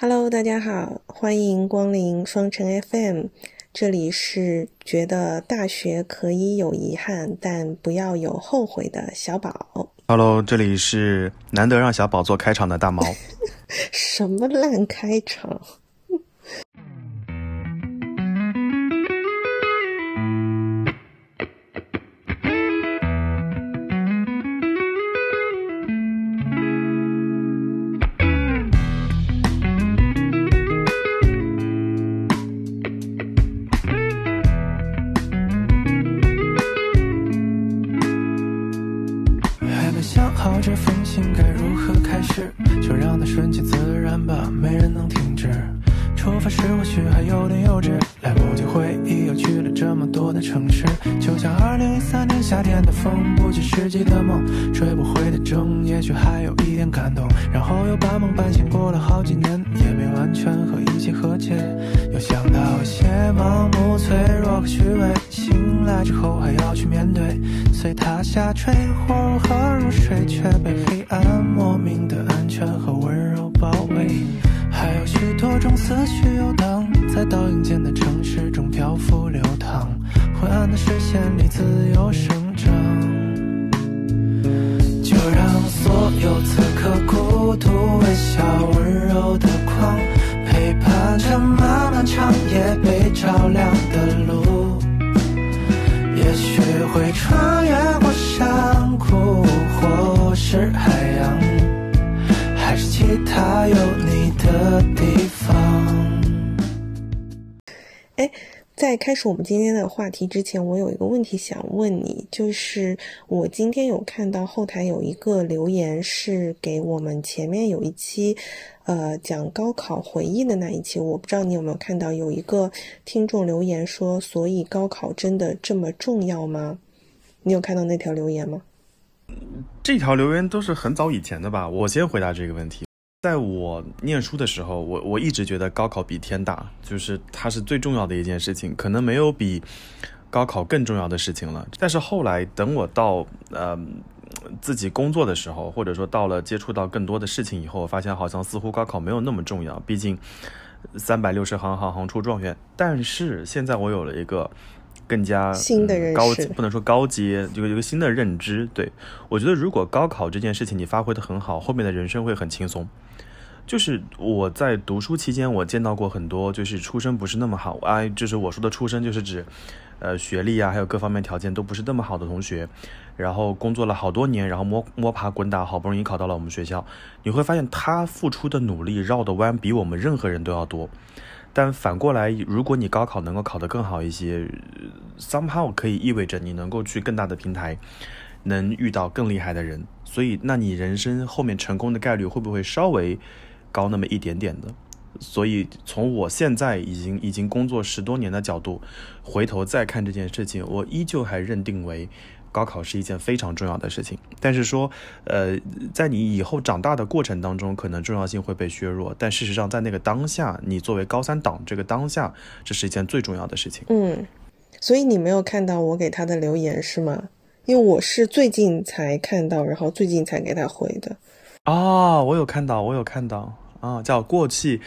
Hello，大家好，欢迎光临双城 FM，这里是觉得大学可以有遗憾，但不要有后悔的小宝。Hello，这里是难得让小宝做开场的大毛。什么烂开场？始我们今天的话题之前，我有一个问题想问你，就是我今天有看到后台有一个留言是给我们前面有一期，呃，讲高考回忆的那一期，我不知道你有没有看到，有一个听众留言说，所以高考真的这么重要吗？你有看到那条留言吗？这条留言都是很早以前的吧？我先回答这个问题。在我念书的时候，我我一直觉得高考比天大，就是它是最重要的一件事情，可能没有比高考更重要的事情了。但是后来等我到呃自己工作的时候，或者说到了接触到更多的事情以后，我发现好像似乎高考没有那么重要，毕竟三百六十行，行行出状元。但是现在我有了一个。更加新的认识、嗯、高级，不能说高阶，有一个新的认知。对我觉得，如果高考这件事情你发挥的很好，后面的人生会很轻松。就是我在读书期间，我见到过很多，就是出身不是那么好，哎，就是我说的出身，就是指，呃，学历啊，还有各方面条件都不是那么好的同学，然后工作了好多年，然后摸摸爬滚打，好不容易考到了我们学校，你会发现他付出的努力绕的弯比我们任何人都要多。但反过来，如果你高考能够考得更好一些，somehow 可以意味着你能够去更大的平台，能遇到更厉害的人，所以那你人生后面成功的概率会不会稍微高那么一点点的？所以从我现在已经已经工作十多年的角度，回头再看这件事情，我依旧还认定为。高考是一件非常重要的事情，但是说，呃，在你以后长大的过程当中，可能重要性会被削弱。但事实上，在那个当下，你作为高三党这个当下，这是一件最重要的事情。嗯，所以你没有看到我给他的留言是吗？因为我是最近才看到，然后最近才给他回的。啊，我有看到，我有看到啊，叫过气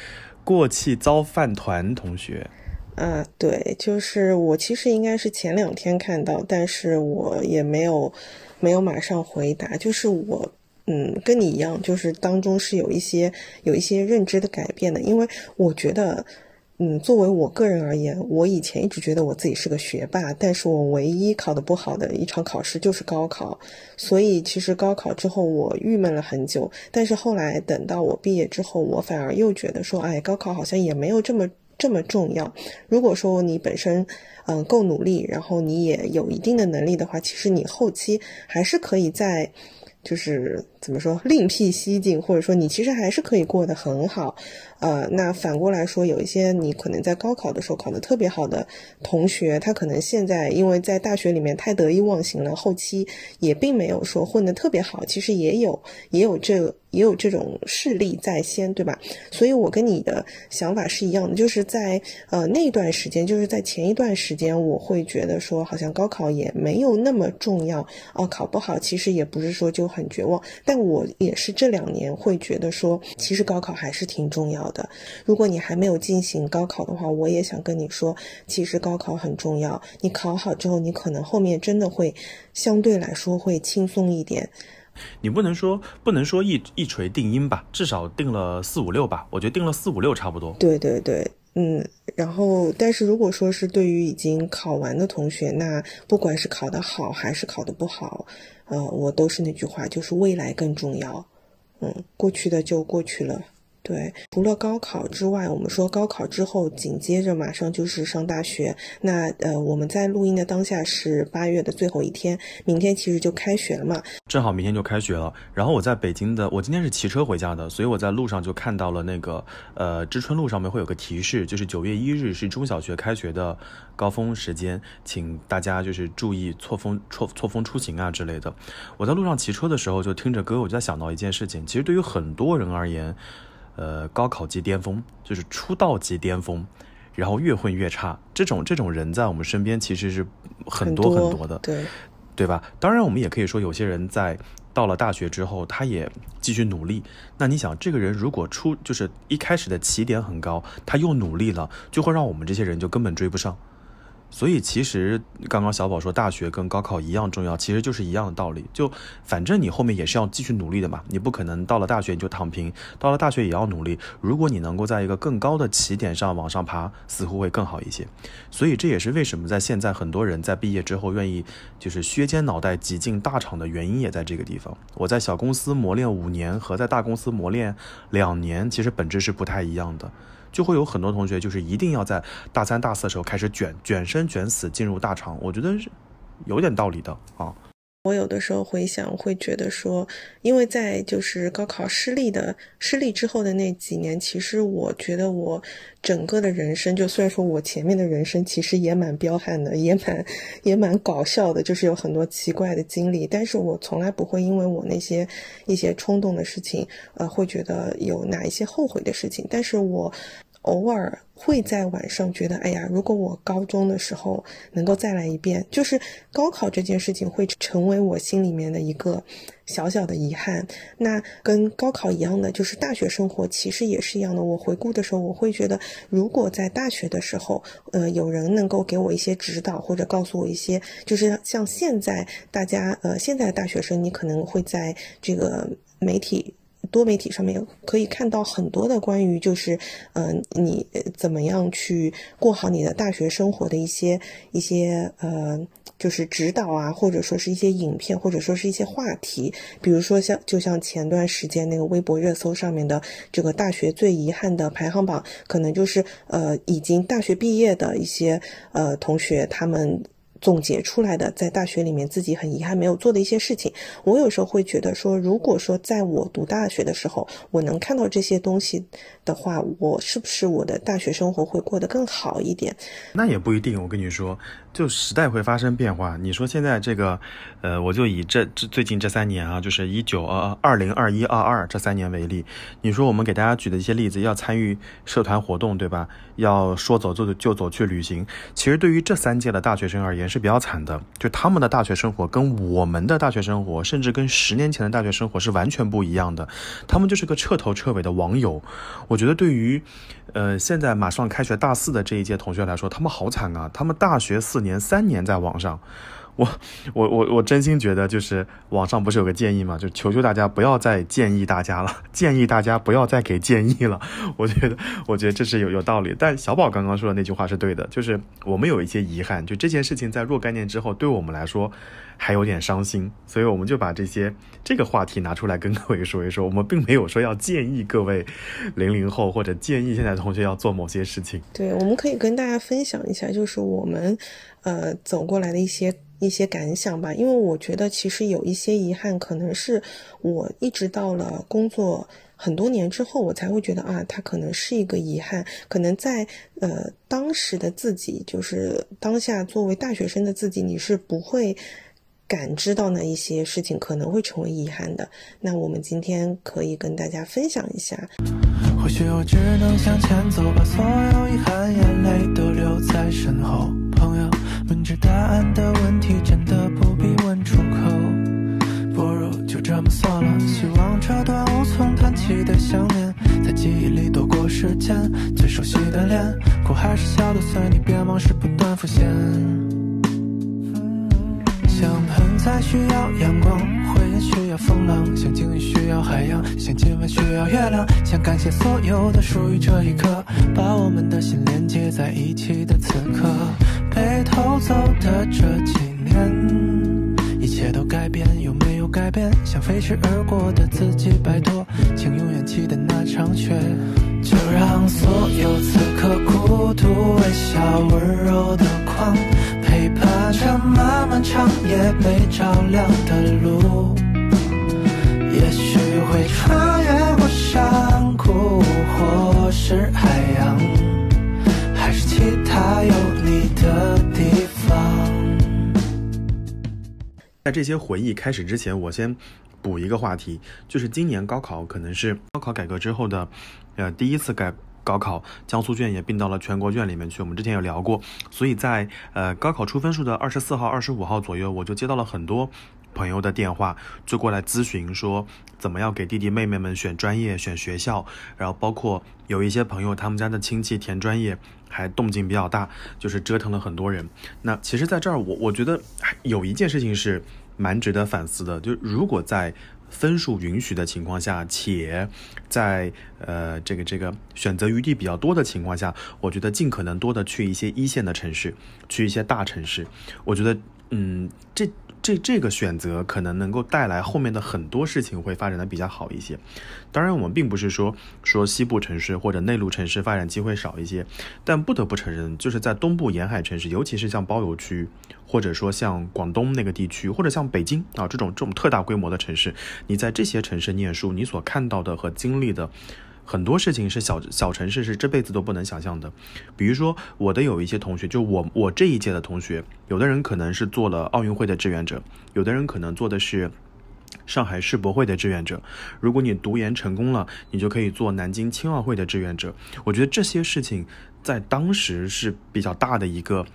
过气遭饭团同学。啊，对，就是我其实应该是前两天看到，但是我也没有没有马上回答。就是我，嗯，跟你一样，就是当中是有一些有一些认知的改变的，因为我觉得，嗯，作为我个人而言，我以前一直觉得我自己是个学霸，但是我唯一考得不好的一场考试就是高考，所以其实高考之后我郁闷了很久，但是后来等到我毕业之后，我反而又觉得说，哎，高考好像也没有这么。这么重要。如果说你本身，嗯、够努力，然后你也有一定的能力的话，其实你后期还是可以在，就是怎么说，另辟蹊径，或者说你其实还是可以过得很好。呃，那反过来说，有一些你可能在高考的时候考得特别好的同学，他可能现在因为在大学里面太得意忘形了，后期也并没有说混得特别好，其实也有也有这也有这种势力在先，对吧？所以我跟你的想法是一样的，就是在呃那段时间，就是在前一段时间，我会觉得说好像高考也没有那么重要啊，考不好其实也不是说就很绝望。但我也是这两年会觉得说，其实高考还是挺重要的。如果你还没有进行高考的话，我也想跟你说，其实高考很重要。你考好之后，你可能后面真的会相对来说会轻松一点。你不能说不能说一一锤定音吧，至少定了四五六吧。我觉得定了四五六差不多。对对对，嗯。然后，但是如果说是对于已经考完的同学，那不管是考得好还是考得不好，呃，我都是那句话，就是未来更重要。嗯，过去的就过去了。对，除了高考之外，我们说高考之后紧接着马上就是上大学。那呃，我们在录音的当下是八月的最后一天，明天其实就开学了嘛。正好明天就开学了。然后我在北京的，我今天是骑车回家的，所以我在路上就看到了那个呃知春路上面会有个提示，就是九月一日是中小学开学的高峰时间，请大家就是注意错峰错错峰出行啊之类的。我在路上骑车的时候就听着歌，我就在想到一件事情，其实对于很多人而言。呃，高考级巅峰，就是出道级巅峰，然后越混越差。这种这种人在我们身边其实是很多很多的，对对吧？当然，我们也可以说，有些人在到了大学之后，他也继续努力。那你想，这个人如果出就是一开始的起点很高，他又努力了，就会让我们这些人就根本追不上。所以其实刚刚小宝说大学跟高考一样重要，其实就是一样的道理。就反正你后面也是要继续努力的嘛，你不可能到了大学你就躺平，到了大学也要努力。如果你能够在一个更高的起点上往上爬，似乎会更好一些。所以这也是为什么在现在很多人在毕业之后愿意就是削尖脑袋挤进大厂的原因，也在这个地方。我在小公司磨练五年和在大公司磨练两年，其实本质是不太一样的。就会有很多同学，就是一定要在大三、大四的时候开始卷卷生卷死进入大厂，我觉得是有点道理的啊。我有的时候回想，会觉得说，因为在就是高考失利的失利之后的那几年，其实我觉得我整个的人生，就虽然说我前面的人生其实也蛮彪悍的，也蛮也蛮搞笑的，就是有很多奇怪的经历，但是我从来不会因为我那些一些冲动的事情，呃，会觉得有哪一些后悔的事情，但是我。偶尔会在晚上觉得，哎呀，如果我高中的时候能够再来一遍，就是高考这件事情会成为我心里面的一个小小的遗憾。那跟高考一样的，就是大学生活其实也是一样的。我回顾的时候，我会觉得，如果在大学的时候，呃，有人能够给我一些指导，或者告诉我一些，就是像现在大家，呃，现在的大学生，你可能会在这个媒体。多媒体上面可以看到很多的关于就是，嗯，你怎么样去过好你的大学生活的一些一些呃，就是指导啊，或者说是一些影片，或者说是一些话题，比如说像就像前段时间那个微博热搜上面的这个大学最遗憾的排行榜，可能就是呃已经大学毕业的一些呃同学他们。总结出来的，在大学里面自己很遗憾没有做的一些事情，我有时候会觉得说，如果说在我读大学的时候，我能看到这些东西的话，我是不是我的大学生活会过得更好一点？那也不一定，我跟你说。就时代会发生变化。你说现在这个，呃，我就以这这最近这三年啊，就是一九呃二零二一二二这三年为例。你说我们给大家举的一些例子，要参与社团活动，对吧？要说走就就走去旅行。其实对于这三届的大学生而言是比较惨的，就他们的大学生活跟我们的大学生活，甚至跟十年前的大学生活是完全不一样的。他们就是个彻头彻尾的网友。我觉得对于。呃，现在马上开学大四的这一届同学来说，他们好惨啊！他们大学四年三年在网上，我我我我真心觉得，就是网上不是有个建议嘛？就求求大家不要再建议大家了，建议大家不要再给建议了。我觉得，我觉得这是有有道理。但小宝刚刚说的那句话是对的，就是我们有一些遗憾，就这件事情在若干年之后，对我们来说。还有点伤心，所以我们就把这些这个话题拿出来跟各位说一说。我们并没有说要建议各位零零后或者建议现在同学要做某些事情。对，我们可以跟大家分享一下，就是我们呃走过来的一些一些感想吧。因为我觉得其实有一些遗憾，可能是我一直到了工作很多年之后，我才会觉得啊，它可能是一个遗憾。可能在呃当时的自己，就是当下作为大学生的自己，你是不会。感知到那一些事情可能会成为遗憾的，那我们今天可以跟大家分享一下。或许我只能向前走，把所有遗憾、眼泪都留在身后。朋友，明知答案的问题，真的不必问出口，不如就这么算了。希望这段无从谈起的想念，在记忆里躲过时间。最熟悉的脸，哭还是笑的随你变，往事不断浮现。像盆栽需要阳光，回忆需要风浪，像鲸鱼需要海洋，像今晚需要月亮。想感谢所有的属于这一刻，把我们的心连接在一起的此刻。被偷走的这几年，一切都改变，有没有改变？像飞驰而过的自己，拜托，请永远记得那场雪。就让所有此刻孤独、微笑、温柔的光。陪伴着漫漫长夜被照亮的路，也许会穿越过山谷，或是海洋，这些回忆开始之前，我先补一个话题，就是今年高考可能是高考改革之后的，呃，第一次改。高考江苏卷也并到了全国卷里面去，我们之前有聊过，所以在呃高考出分数的二十四号、二十五号左右，我就接到了很多朋友的电话，就过来咨询说怎么样给弟弟妹妹们选专业、选学校，然后包括有一些朋友他们家的亲戚填专业还动静比较大，就是折腾了很多人。那其实在这儿，我我觉得有一件事情是蛮值得反思的，就如果在。分数允许的情况下，且在呃这个这个选择余地比较多的情况下，我觉得尽可能多的去一些一线的城市，去一些大城市。我觉得，嗯，这这这个选择可能能够带来后面的很多事情会发展的比较好一些。当然，我们并不是说说西部城市或者内陆城市发展机会少一些，但不得不承认，就是在东部沿海城市，尤其是像包邮区。或者说像广东那个地区，或者像北京啊这种这种特大规模的城市，你在这些城市念书，你所看到的和经历的很多事情是小小城市是这辈子都不能想象的。比如说我的有一些同学，就我我这一届的同学，有的人可能是做了奥运会的志愿者，有的人可能做的是上海世博会的志愿者。如果你读研成功了，你就可以做南京青奥会的志愿者。我觉得这些事情在当时是比较大的一个。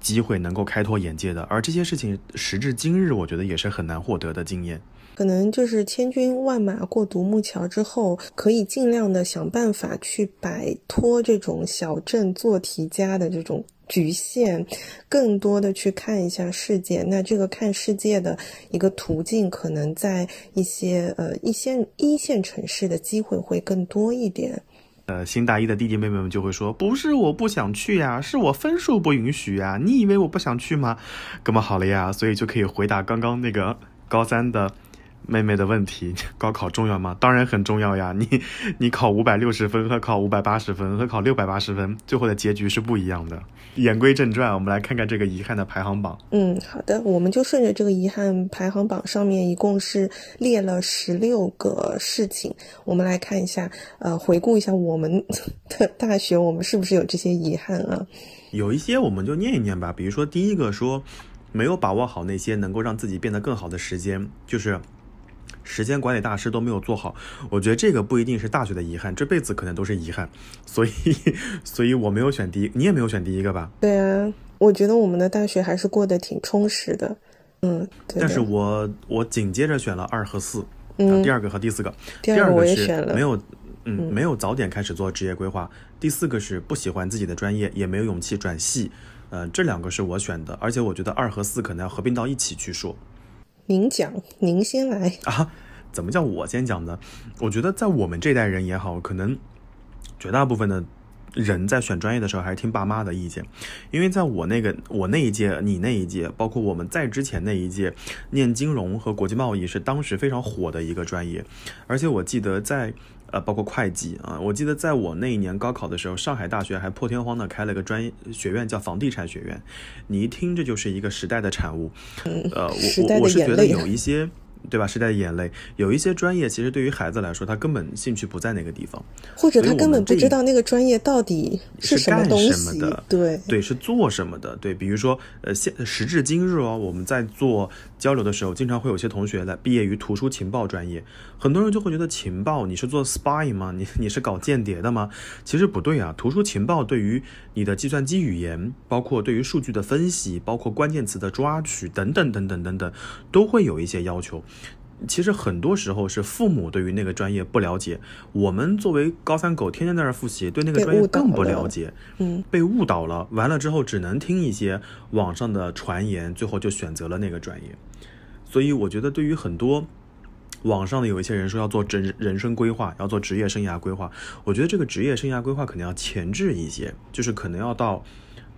机会能够开拓眼界的，而这些事情时至今日，我觉得也是很难获得的经验。可能就是千军万马过独木桥之后，可以尽量的想办法去摆脱这种小镇做题家的这种局限，更多的去看一下世界。那这个看世界的一个途径，可能在一些呃一线一线城市的机会会更多一点。呃，新大一的弟弟妹妹们就会说：“不是我不想去呀，是我分数不允许呀。你以为我不想去吗？哥们好了呀，所以就可以回答刚刚那个高三的。”妹妹的问题：高考重要吗？当然很重要呀！你你考五百六十分和考五百八十分和考六百八十分，最后的结局是不一样的。言归正传，我们来看看这个遗憾的排行榜。嗯，好的，我们就顺着这个遗憾排行榜上面一共是列了十六个事情，我们来看一下，呃，回顾一下我们的大学，我们是不是有这些遗憾啊？有一些我们就念一念吧，比如说第一个说没有把握好那些能够让自己变得更好的时间，就是。时间管理大师都没有做好，我觉得这个不一定是大学的遗憾，这辈子可能都是遗憾。所以，所以我没有选第一，你也没有选第一个吧？对啊，我觉得我们的大学还是过得挺充实的。嗯，但是我我紧接着选了二和四，嗯，第二个和第四个。第二个是没有，嗯，没有早点开始做职业规划。第四个是不喜欢自己的专业，也没有勇气转系。呃，这两个是我选的，而且我觉得二和四可能要合并到一起去说。您讲，您先来啊？怎么叫我先讲呢？我觉得在我们这代人也好，可能绝大部分的人在选专业的时候还是听爸妈的意见，因为在我那个我那一届，你那一届，包括我们在之前那一届，念金融和国际贸易是当时非常火的一个专业，而且我记得在。呃，包括会计啊，我记得在我那一年高考的时候，上海大学还破天荒的开了个专业学院，叫房地产学院。你一听，这就是一个时代的产物。呃，我我我是觉得有一些。对吧？时代的眼泪，有一些专业其实对于孩子来说，他根本兴趣不在那个地方，或者他根本不知道那个专业到底是什么东西。对对，是做什么的？对，比如说，呃，现时至今日哦，我们在做交流的时候，经常会有些同学来毕业于图书情报专业，很多人就会觉得情报你是做 spy 吗？你你是搞间谍的吗？其实不对啊，图书情报对于你的计算机语言，包括对于数据的分析，包括关键词的抓取等等等等等等，都会有一些要求。其实很多时候是父母对于那个专业不了解，我们作为高三狗，天天在那儿复习，对那个专业更不了解，嗯，被误导了。完了之后，只能听一些网上的传言，最后就选择了那个专业。所以我觉得，对于很多网上的有一些人说要做人人生规划，要做职业生涯规划，我觉得这个职业生涯规划可能要前置一些，就是可能要到。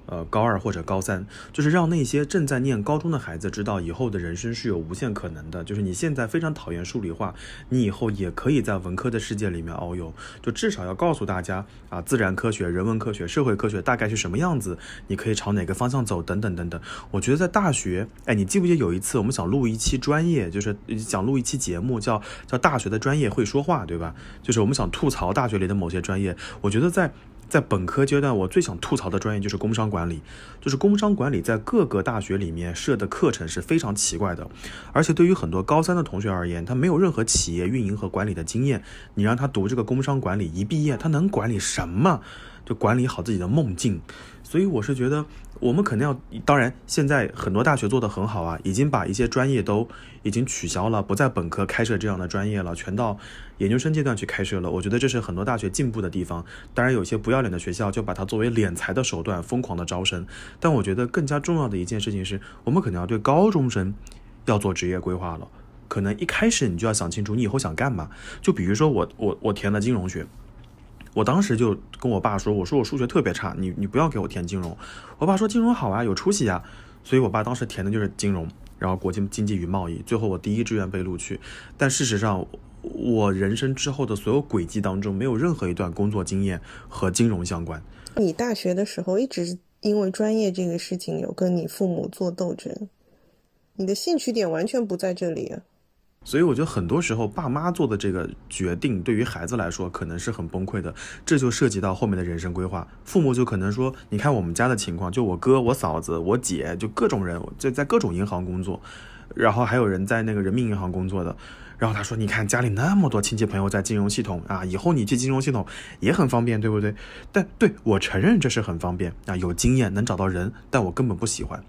呃，高二或者高三，就是让那些正在念高中的孩子知道，以后的人生是有无限可能的。就是你现在非常讨厌数理化，你以后也可以在文科的世界里面遨游。就至少要告诉大家啊，自然科学、人文科学、社会科学大概是什么样子，你可以朝哪个方向走，等等等等。我觉得在大学，哎，你记不记得有一次我们想录一期专业，就是想录一期节目，叫叫大学的专业会说话，对吧？就是我们想吐槽大学里的某些专业。我觉得在。在本科阶段，我最想吐槽的专业就是工商管理。就是工商管理在各个大学里面设的课程是非常奇怪的，而且对于很多高三的同学而言，他没有任何企业运营和管理的经验。你让他读这个工商管理，一毕业他能管理什么？就管理好自己的梦境。所以我是觉得，我们肯定要，当然现在很多大学做得很好啊，已经把一些专业都已经取消了，不在本科开设这样的专业了，全到研究生阶段去开设了。我觉得这是很多大学进步的地方。当然，有些不要脸的学校就把它作为敛财的手段，疯狂的招生。但我觉得更加重要的一件事情是，我们肯定要对高中生要做职业规划了。可能一开始你就要想清楚，你以后想干嘛。就比如说我，我，我填了金融学。我当时就跟我爸说：“我说我数学特别差，你你不要给我填金融。”我爸说：“金融好啊，有出息啊。”所以，我爸当时填的就是金融，然后国际经济与贸易。最后，我第一志愿被录取。但事实上，我人生之后的所有轨迹当中，没有任何一段工作经验和金融相关。你大学的时候一直因为专业这个事情有跟你父母做斗争，你的兴趣点完全不在这里啊。所以我觉得很多时候，爸妈做的这个决定对于孩子来说可能是很崩溃的，这就涉及到后面的人生规划。父母就可能说：“你看我们家的情况，就我哥、我嫂子、我姐，就各种人就在各种银行工作，然后还有人在那个人民银行工作的。然后他说：‘你看家里那么多亲戚朋友在金融系统啊，以后你去金融系统也很方便，对不对？’但对我承认这是很方便啊，有经验能找到人，但我根本不喜欢。”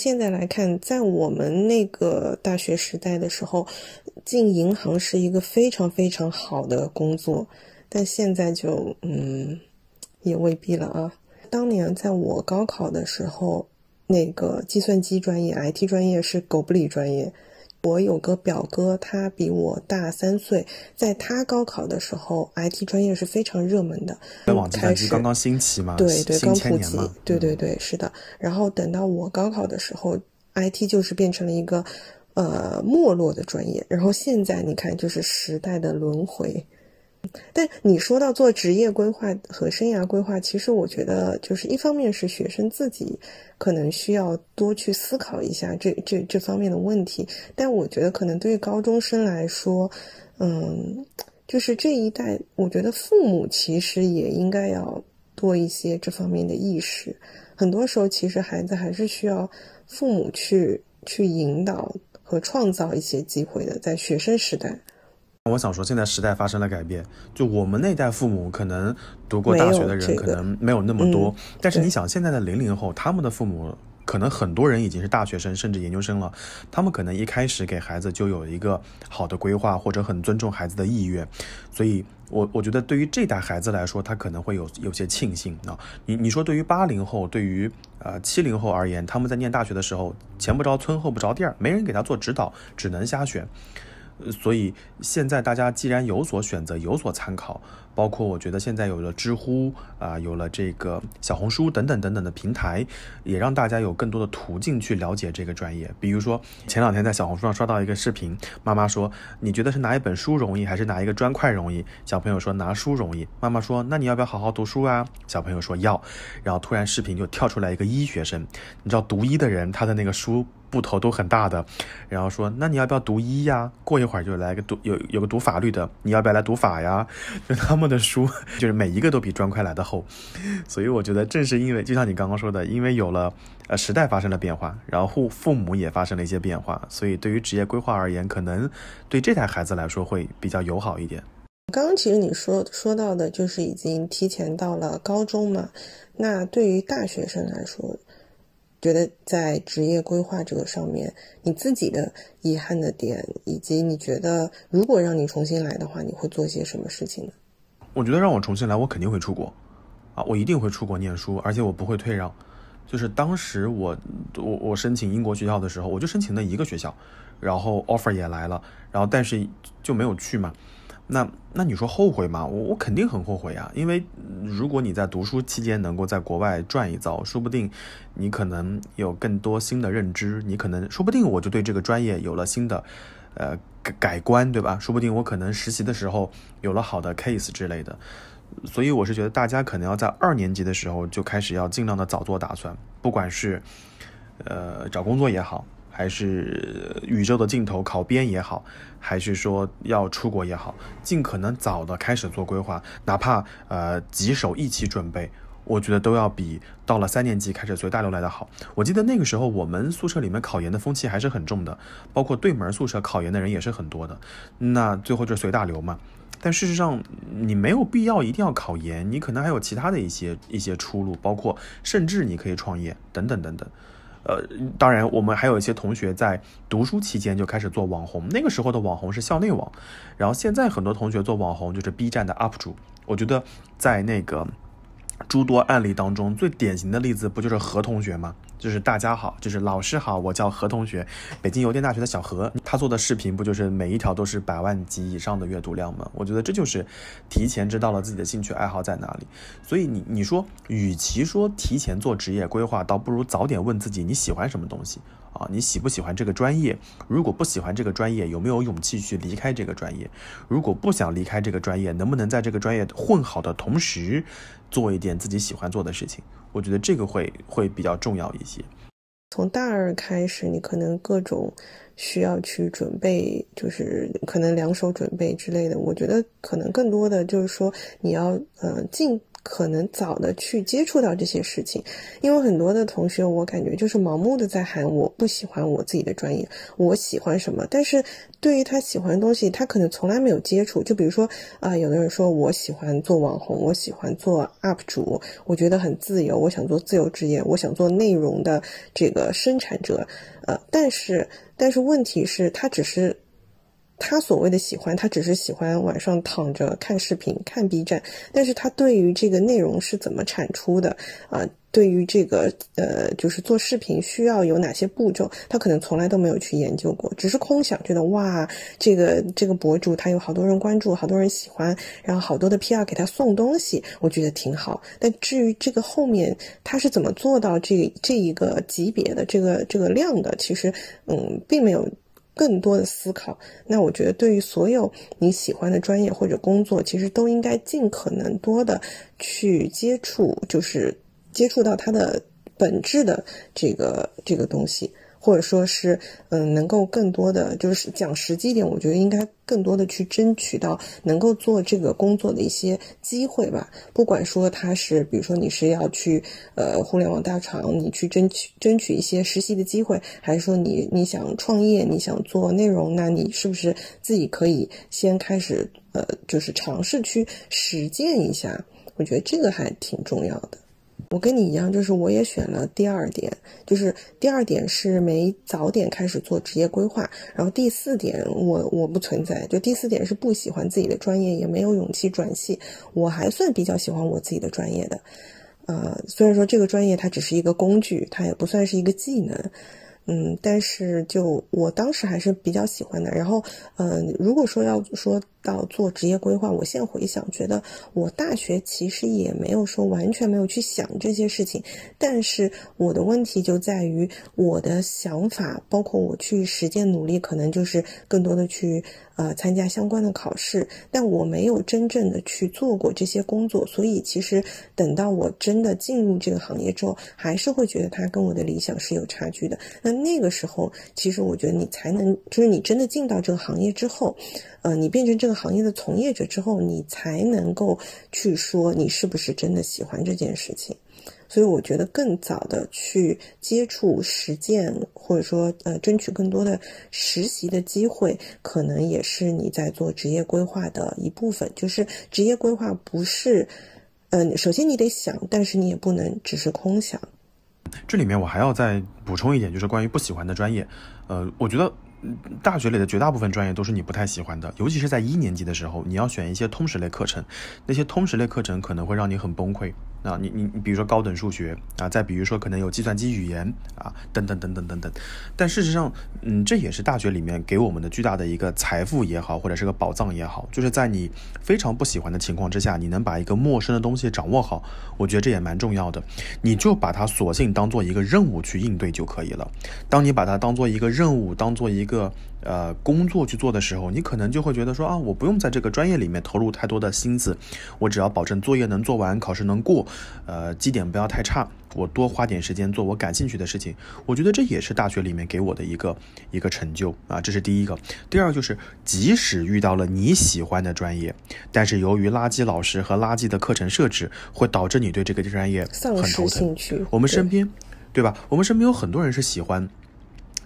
现在来看，在我们那个大学时代的时候，进银行是一个非常非常好的工作，但现在就嗯，也未必了啊。当年在我高考的时候，那个计算机专业、IT 专业是狗不理专业。我有个表哥，他比我大三岁，在他高考的时候，IT 专业是非常热门的，开始刚刚兴起嘛，对对，刚普及，对对对，是的。然后等到我高考的时候，IT 就是变成了一个呃没落的专业。然后现在你看，就是时代的轮回。但你说到做职业规划和生涯规划，其实我觉得就是一方面是学生自己可能需要多去思考一下这这这方面的问题，但我觉得可能对于高中生来说，嗯，就是这一代，我觉得父母其实也应该要多一些这方面的意识。很多时候，其实孩子还是需要父母去去引导和创造一些机会的，在学生时代。我想说，现在时代发生了改变。就我们那代父母，可能读过大学的人可能没有那么多。但是你想，现在的零零后，他们的父母可能很多人已经是大学生，甚至研究生了。他们可能一开始给孩子就有一个好的规划，或者很尊重孩子的意愿。所以，我我觉得对于这代孩子来说，他可能会有有些庆幸啊。你你说，对于八零后，对于呃七零后而言，他们在念大学的时候，前不着村后不着店儿，没人给他做指导，只能瞎选。所以现在大家既然有所选择，有所参考，包括我觉得现在有了知乎啊，有了这个小红书等等等等的平台，也让大家有更多的途径去了解这个专业。比如说前两天在小红书上刷到一个视频，妈妈说：“你觉得是拿一本书容易，还是拿一个砖块容易？”小朋友说：“拿书容易。”妈妈说：“那你要不要好好读书啊？”小朋友说：“要。”然后突然视频就跳出来一个医学生，你知道读医的人他的那个书。部头都很大的，然后说，那你要不要读医呀？过一会儿就来个读有有个读法律的，你要不要来读法呀？就他们的书，就是每一个都比砖块来的厚，所以我觉得正是因为，就像你刚刚说的，因为有了呃时代发生了变化，然后父父母也发生了一些变化，所以对于职业规划而言，可能对这代孩子来说会比较友好一点。刚刚其实你说说到的就是已经提前到了高中嘛，那对于大学生来说。觉得在职业规划这个上面，你自己的遗憾的点，以及你觉得如果让你重新来的话，你会做些什么事情呢？我觉得让我重新来，我肯定会出国，啊，我一定会出国念书，而且我不会退让。就是当时我我我申请英国学校的时候，我就申请了一个学校，然后 offer 也来了，然后但是就没有去嘛。那那你说后悔吗？我我肯定很后悔啊！因为如果你在读书期间能够在国外转一遭，说不定你可能有更多新的认知，你可能说不定我就对这个专业有了新的呃改改观，对吧？说不定我可能实习的时候有了好的 case 之类的。所以我是觉得大家可能要在二年级的时候就开始要尽量的早做打算，不管是呃找工作也好。还是宇宙的尽头考编也好，还是说要出国也好，尽可能早的开始做规划，哪怕呃几手一起准备，我觉得都要比到了三年级开始随大流来的好。我记得那个时候我们宿舍里面考研的风气还是很重的，包括对门宿舍考研的人也是很多的。那最后就随大流嘛。但事实上你没有必要一定要考研，你可能还有其他的一些一些出路，包括甚至你可以创业等等等等。呃，当然，我们还有一些同学在读书期间就开始做网红。那个时候的网红是校内网，然后现在很多同学做网红就是 B 站的 UP 主。我觉得在那个诸多案例当中，最典型的例子不就是何同学吗？就是大家好，就是老师好，我叫何同学，北京邮电大学的小何。他做的视频不就是每一条都是百万级以上的阅读量吗？我觉得这就是提前知道了自己的兴趣爱好在哪里。所以你你说，与其说提前做职业规划，倒不如早点问自己你喜欢什么东西啊？你喜不喜欢这个专业？如果不喜欢这个专业，有没有勇气去离开这个专业？如果不想离开这个专业，能不能在这个专业混好的同时，做一点自己喜欢做的事情？我觉得这个会会比较重要一些。从大二开始，你可能各种需要去准备，就是可能两手准备之类的。我觉得可能更多的就是说，你要呃进。可能早的去接触到这些事情，因为很多的同学，我感觉就是盲目的在喊我不喜欢我自己的专业，我喜欢什么，但是对于他喜欢的东西，他可能从来没有接触。就比如说啊，有的人说我喜欢做网红，我喜欢做 UP 主，我觉得很自由，我想做自由职业，我想做内容的这个生产者，呃，但是但是问题是，他只是。他所谓的喜欢，他只是喜欢晚上躺着看视频、看 B 站，但是他对于这个内容是怎么产出的啊？对于这个呃，就是做视频需要有哪些步骤，他可能从来都没有去研究过，只是空想，觉得哇，这个这个博主他有好多人关注，好多人喜欢，然后好多的 PR 给他送东西，我觉得挺好。但至于这个后面他是怎么做到这这一个级别的这个这个量的，其实嗯，并没有。更多的思考，那我觉得对于所有你喜欢的专业或者工作，其实都应该尽可能多的去接触，就是接触到它的本质的这个这个东西。或者说是，嗯，能够更多的就是讲实际一点，我觉得应该更多的去争取到能够做这个工作的一些机会吧。不管说他是，比如说你是要去呃互联网大厂，你去争取争取一些实习的机会，还是说你你想创业，你想做内容，那你是不是自己可以先开始呃，就是尝试去实践一下？我觉得这个还挺重要的。我跟你一样，就是我也选了第二点，就是第二点是没早点开始做职业规划，然后第四点我我不存在，就第四点是不喜欢自己的专业，也没有勇气转系。我还算比较喜欢我自己的专业的，呃，虽然说这个专业它只是一个工具，它也不算是一个技能。嗯，但是就我当时还是比较喜欢的。然后，嗯，如果说要说到做职业规划，我现在回想，觉得我大学其实也没有说完全没有去想这些事情。但是我的问题就在于我的想法，包括我去实践努力，可能就是更多的去。呃，参加相关的考试，但我没有真正的去做过这些工作，所以其实等到我真的进入这个行业之后，还是会觉得它跟我的理想是有差距的。那那个时候，其实我觉得你才能，就是你真的进到这个行业之后，呃，你变成这个行业的从业者之后，你才能够去说你是不是真的喜欢这件事情。所以我觉得更早的去接触实践，或者说呃争取更多的实习的机会，可能也是你在做职业规划的一部分。就是职业规划不是，嗯，首先你得想，但是你也不能只是空想。这里面我还要再补充一点，就是关于不喜欢的专业。呃，我觉得大学里的绝大部分专业都是你不太喜欢的，尤其是在一年级的时候，你要选一些通识类课程，那些通识类课程可能会让你很崩溃。啊，你你你，比如说高等数学啊，再比如说可能有计算机语言啊，等等等等等等。但事实上，嗯，这也是大学里面给我们的巨大的一个财富也好，或者是个宝藏也好，就是在你非常不喜欢的情况之下，你能把一个陌生的东西掌握好，我觉得这也蛮重要的。你就把它索性当做一个任务去应对就可以了。当你把它当做一个任务，当做一个。呃，工作去做的时候，你可能就会觉得说啊，我不用在这个专业里面投入太多的心思，我只要保证作业能做完，考试能过，呃，绩点不要太差，我多花点时间做我感兴趣的事情。我觉得这也是大学里面给我的一个一个成就啊，这是第一个。第二就是，即使遇到了你喜欢的专业，但是由于垃圾老师和垃圾的课程设置，会导致你对这个专业很头疼。我们身边，对吧？我们身边有很多人是喜欢。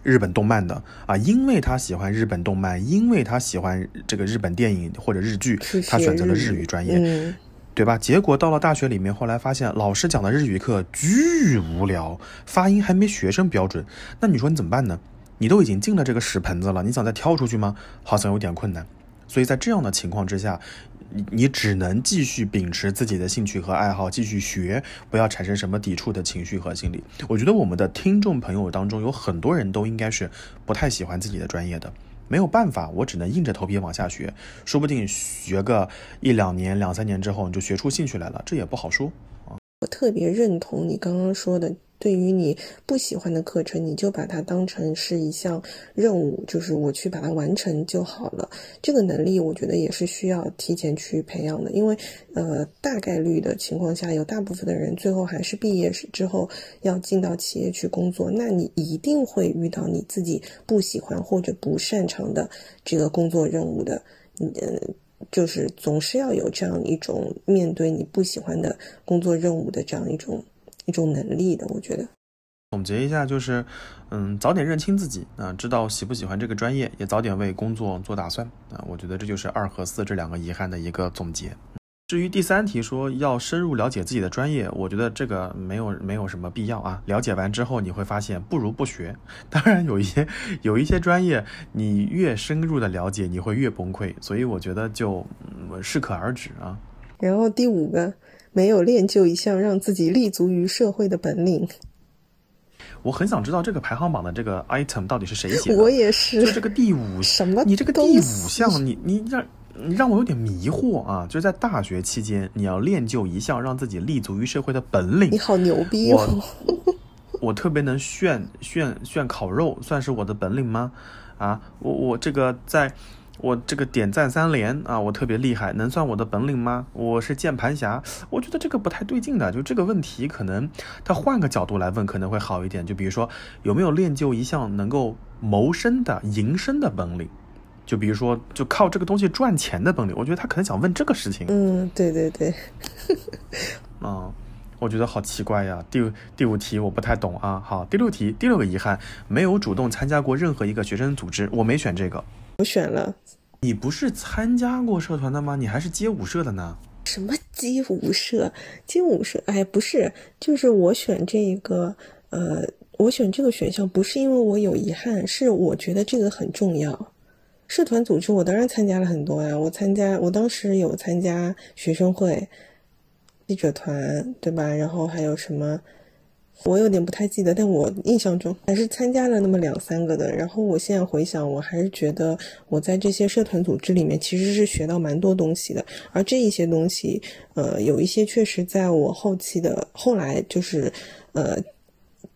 日本动漫的啊，因为他喜欢日本动漫，因为他喜欢这个日本电影或者日剧，他选择了日语专业，对吧？结果到了大学里面，后来发现老师讲的日语课巨无聊，发音还没学生标准。那你说你怎么办呢？你都已经进了这个屎盆子了，你想再跳出去吗？好像有点困难。所以在这样的情况之下。你你只能继续秉持自己的兴趣和爱好继续学，不要产生什么抵触的情绪和心理。我觉得我们的听众朋友当中有很多人都应该是不太喜欢自己的专业的，没有办法，我只能硬着头皮往下学，说不定学个一两年、两三年之后你就学出兴趣来了，这也不好说啊。我特别认同你刚刚说的。对于你不喜欢的课程，你就把它当成是一项任务，就是我去把它完成就好了。这个能力，我觉得也是需要提前去培养的，因为呃，大概率的情况下，有大部分的人最后还是毕业之后要进到企业去工作，那你一定会遇到你自己不喜欢或者不擅长的这个工作任务的，嗯就是总是要有这样一种面对你不喜欢的工作任务的这样一种。一种能力的，我觉得。总结一下就是，嗯，早点认清自己啊，知道喜不喜欢这个专业，也早点为工作做打算啊。我觉得这就是二和四这两个遗憾的一个总结。至于第三题说要深入了解自己的专业，我觉得这个没有没有什么必要啊。了解完之后你会发现不如不学。当然有一些有一些专业你越深入的了解你会越崩溃，所以我觉得就适可而止啊。然后第五个。没有练就一项让自己立足于社会的本领。我很想知道这个排行榜的这个 item 到底是谁写的。我也是。就这个第五什么？你这个第五项，你你让你让我有点迷惑啊！就在大学期间，你要练就一项让自己立足于社会的本领。你好牛逼哦！我特别能炫炫炫烤肉，算是我的本领吗？啊，我我这个在。我这个点赞三连啊，我特别厉害，能算我的本领吗？我是键盘侠，我觉得这个不太对劲的。就这个问题，可能他换个角度来问可能会好一点。就比如说，有没有练就一项能够谋生的、营生的本领？就比如说，就靠这个东西赚钱的本领。我觉得他可能想问这个事情。嗯，对对对。嗯，我觉得好奇怪呀。第第五题我不太懂啊。好，第六题，第六个遗憾，没有主动参加过任何一个学生组织。我没选这个。我选了，你不是参加过社团的吗？你还是街舞社的呢？什么街舞社？街舞社？哎，不是，就是我选这个，呃，我选这个选项不是因为我有遗憾，是我觉得这个很重要。社团组织我当然参加了很多呀，我参加，我当时有参加学生会、记者团，对吧？然后还有什么？我有点不太记得，但我印象中还是参加了那么两三个的。然后我现在回想，我还是觉得我在这些社团组织里面其实是学到蛮多东西的。而这一些东西，呃，有一些确实在我后期的后来就是，呃，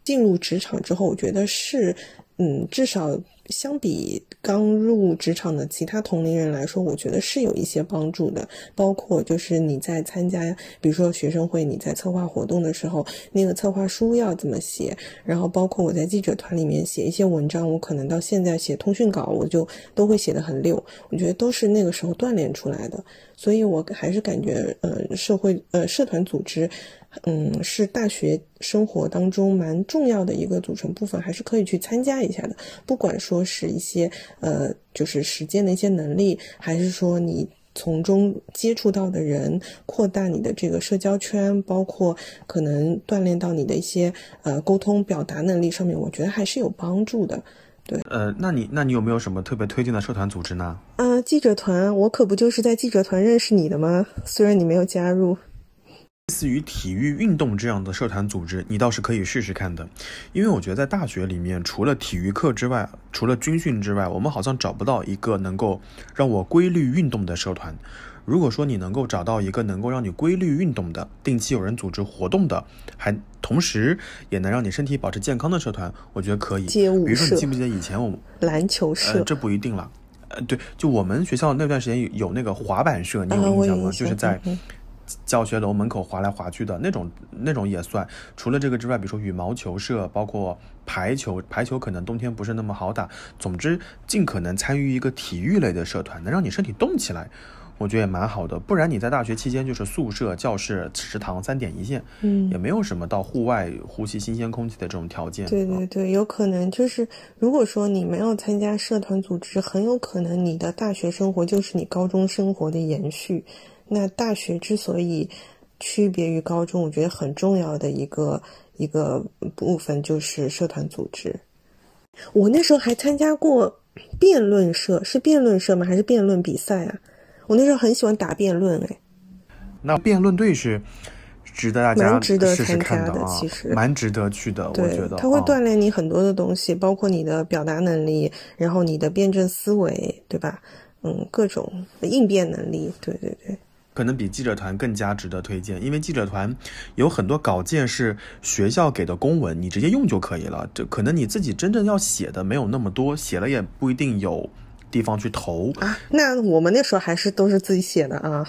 进入职场之后，我觉得是，嗯，至少。相比刚入职场的其他同龄人来说，我觉得是有一些帮助的。包括就是你在参加，比如说学生会，你在策划活动的时候，那个策划书要怎么写？然后包括我在记者团里面写一些文章，我可能到现在写通讯稿，我就都会写得很溜。我觉得都是那个时候锻炼出来的。所以我还是感觉，呃，社会呃社团组织。嗯，是大学生活当中蛮重要的一个组成部分，还是可以去参加一下的。不管说是一些呃，就是实践的一些能力，还是说你从中接触到的人，扩大你的这个社交圈，包括可能锻炼到你的一些呃沟通表达能力上面，我觉得还是有帮助的。对，呃，那你那你有没有什么特别推荐的社团组织呢？啊，记者团，我可不就是在记者团认识你的吗？虽然你没有加入。类似于体育运动这样的社团组织，你倒是可以试试看的，因为我觉得在大学里面，除了体育课之外，除了军训之外，我们好像找不到一个能够让我规律运动的社团。如果说你能够找到一个能够让你规律运动的、定期有人组织活动的，还同时也能让你身体保持健康的社团，我觉得可以。街舞比如说，你记不记得以前我们篮球社？呃，这不一定了。呃，对，就我们学校那段时间有有那个滑板社，你有印象吗？就是在。教学楼门口滑来滑去的那种，那种也算。除了这个之外，比如说羽毛球社，包括排球，排球可能冬天不是那么好打。总之，尽可能参与一个体育类的社团，能让你身体动起来，我觉得也蛮好的。不然你在大学期间就是宿舍、教室、食堂三点一线，嗯，也没有什么到户外呼吸新鲜空气的这种条件。对对对，有可能就是，如果说你没有参加社团组织，很有可能你的大学生活就是你高中生活的延续。那大学之所以区别于高中，我觉得很重要的一个一个部分就是社团组织。我那时候还参加过辩论社，是辩论社吗？还是辩论比赛啊？我那时候很喜欢打辩论，哎。那辩论队是值得大家蛮值得参加的，其实蛮值得去的。我觉得它会锻炼你很多的东西，包括你的表达能力，然后你的辩证思维，对吧？嗯，各种应变能力，对对对。可能比记者团更加值得推荐，因为记者团有很多稿件是学校给的公文，你直接用就可以了。这可能你自己真正要写的没有那么多，写了也不一定有地方去投啊。那我们那时候还是都是自己写的啊，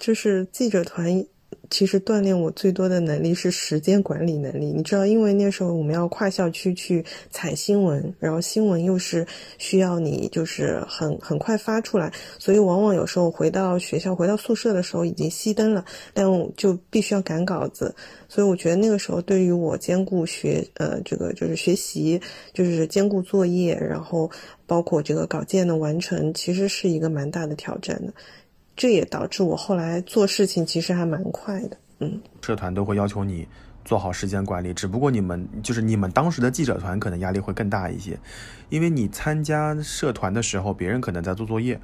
就是记者团。其实锻炼我最多的能力是时间管理能力。你知道，因为那时候我们要跨校区去采新闻，然后新闻又是需要你就是很很快发出来，所以往往有时候回到学校、回到宿舍的时候已经熄灯了，但就必须要赶稿子。所以我觉得那个时候对于我兼顾学呃这个就是学习，就是兼顾作业，然后包括这个稿件的完成，其实是一个蛮大的挑战的。这也导致我后来做事情其实还蛮快的，嗯。社团都会要求你做好时间管理，只不过你们就是你们当时的记者团可能压力会更大一些，因为你参加社团的时候，别人可能在做作业，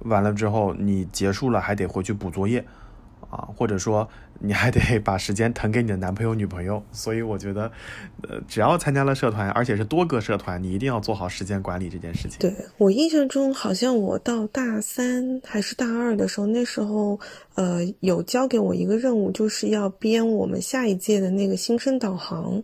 完了之后你结束了还得回去补作业。啊，或者说你还得 把时间腾给你的男朋友、女朋友，所以我觉得，呃，只要参加了社团，而且是多个社团，你一定要做好时间管理这件事情。对我印象中，好像我到大三还是大二的时候，那时候，呃，有交给我一个任务，就是要编我们下一届的那个新生导航。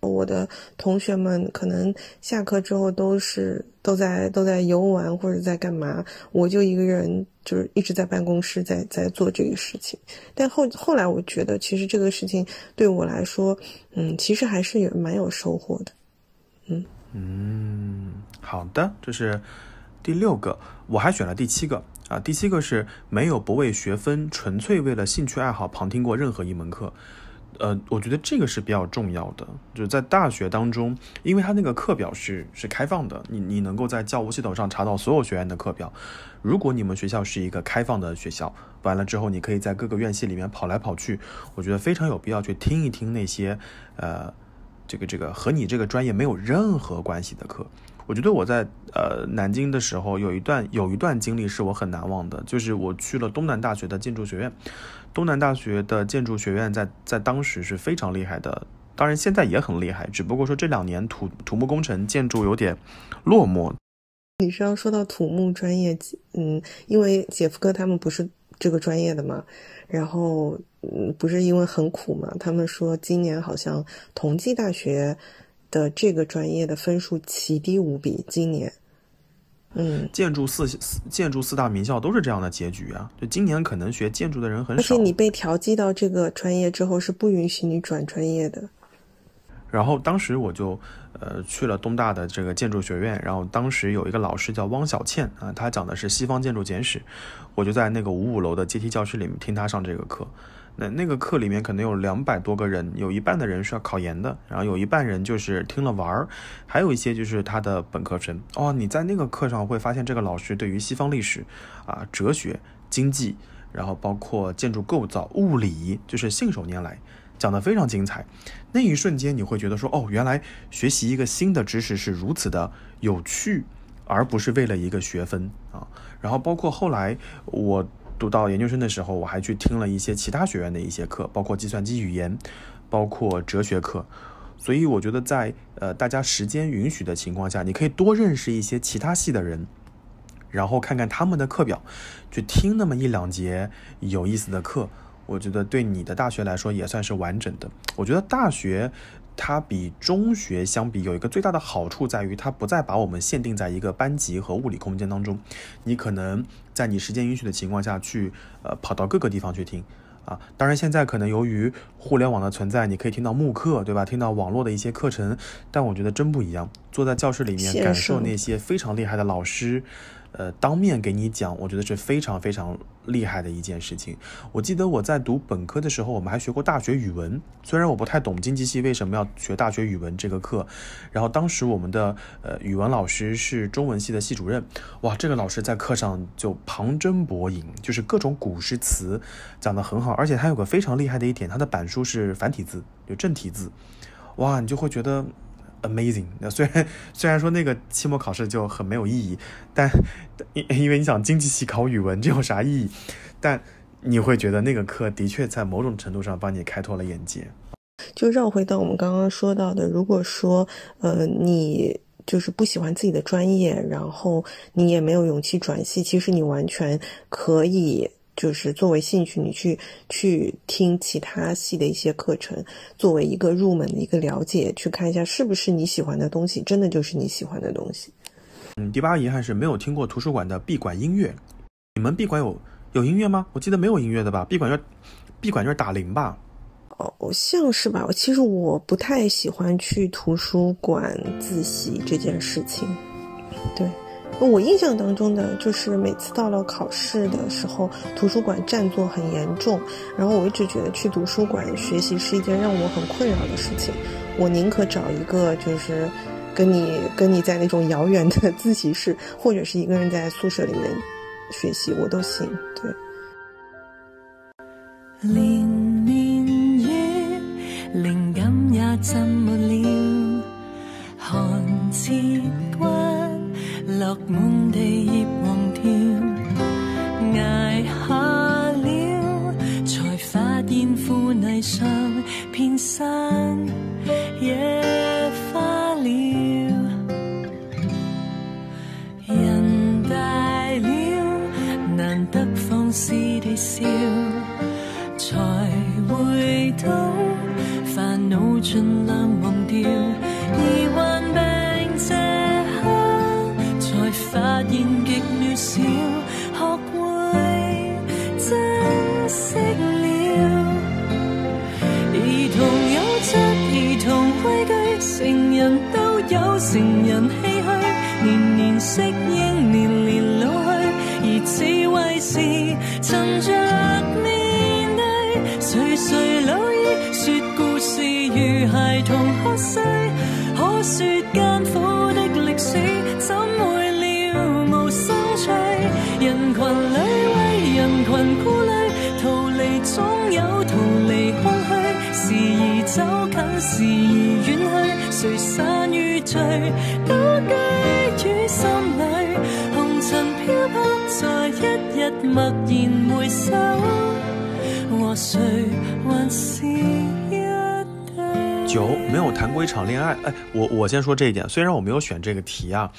我的同学们可能下课之后都是都在都在游玩或者在干嘛，我就一个人就是一直在办公室在在做这个事情。但后后来我觉得，其实这个事情对我来说，嗯，其实还是有蛮有收获的。嗯嗯，好的，这是第六个，我还选了第七个啊，第七个是没有不为学分，纯粹为了兴趣爱好旁听过任何一门课。呃，我觉得这个是比较重要的，就是在大学当中，因为它那个课表是是开放的，你你能够在教务系统上查到所有学院的课表。如果你们学校是一个开放的学校，完了之后，你可以在各个院系里面跑来跑去，我觉得非常有必要去听一听那些，呃，这个这个和你这个专业没有任何关系的课。我觉得我在呃南京的时候有一段有一段经历是我很难忘的，就是我去了东南大学的建筑学院。东南大学的建筑学院在在当时是非常厉害的，当然现在也很厉害，只不过说这两年土土木工程建筑有点落寞。你是要说到土木专业，嗯，因为姐夫哥他们不是这个专业的嘛，然后嗯，不是因为很苦嘛，他们说今年好像同济大学。的这个专业的分数奇低无比，今年，嗯，建筑四四建筑四大名校都是这样的结局啊！就今年可能学建筑的人很少，而且你被调剂到这个专业之后是不允许你转专业的。然后当时我就呃去了东大的这个建筑学院，然后当时有一个老师叫汪小倩啊，她讲的是西方建筑简史，我就在那个五五楼的阶梯教室里面听她上这个课。那那个课里面可能有两百多个人，有一半的人是要考研的，然后有一半人就是听了玩儿，还有一些就是他的本科生。哦，你在那个课上会发现这个老师对于西方历史、啊哲学、经济，然后包括建筑构造、物理，就是信手拈来，讲得非常精彩。那一瞬间你会觉得说，哦，原来学习一个新的知识是如此的有趣，而不是为了一个学分啊。然后包括后来我读到研究生的时候，我还去听了一些其他学院的一些课，包括计算机语言，包括哲学课。所以我觉得在呃大家时间允许的情况下，你可以多认识一些其他系的人，然后看看他们的课表，去听那么一两节有意思的课。我觉得对你的大学来说也算是完整的。我觉得大学它比中学相比有一个最大的好处在于，它不再把我们限定在一个班级和物理空间当中，你可能在你时间允许的情况下去呃跑到各个地方去听。啊，当然，现在可能由于互联网的存在，你可以听到慕课，对吧？听到网络的一些课程，但我觉得真不一样。坐在教室里面，感受那些非常厉害的老师。呃，当面给你讲，我觉得是非常非常厉害的一件事情。我记得我在读本科的时候，我们还学过大学语文。虽然我不太懂经济系为什么要学大学语文这个课，然后当时我们的呃语文老师是中文系的系主任。哇，这个老师在课上就旁征博引，就是各种古诗词讲得很好，而且他有个非常厉害的一点，他的板书是繁体字，有正体字。哇，你就会觉得。Amazing！那虽然虽然说那个期末考试就很没有意义，但因因为你想经济系考语文，这有啥意义？但你会觉得那个课的确在某种程度上帮你开拓了眼界。就绕回到我们刚刚说到的，如果说呃你就是不喜欢自己的专业，然后你也没有勇气转系，其实你完全可以。就是作为兴趣，你去去听其他系的一些课程，作为一个入门的一个了解，去看一下是不是你喜欢的东西，真的就是你喜欢的东西。嗯，第八遗憾是没有听过图书馆的闭馆音乐。你们闭馆有有音乐吗？我记得没有音乐的吧？闭馆就闭馆就是打铃吧？哦，像是吧？其实我不太喜欢去图书馆自习这件事情。对。我印象当中的就是每次到了考试的时候，图书馆占座很严重，然后我一直觉得去图书馆学习是一件让我很困扰的事情。我宁可找一个就是跟你跟你在那种遥远的自习室，或者是一个人在宿舍里面学习，我都行。对。连年月，灵感也浸没了，寒彻骨。落满地叶黄掉，挨下了，才发现腐泥上遍生野花了。人大了，难得放肆地笑，才回到烦恼尽量忘掉，成人唏嘘。年年适应，年年老去，而智慧是沉着面对。谁谁老矣，说故事如孩童喝水，可说走近，时而远去，谁散与聚，都记于心里。红尘飘泊在一日默然回首，和谁还是一对？九没有谈过一场恋爱，哎，我我先说这一点，虽然我没有选这个题啊。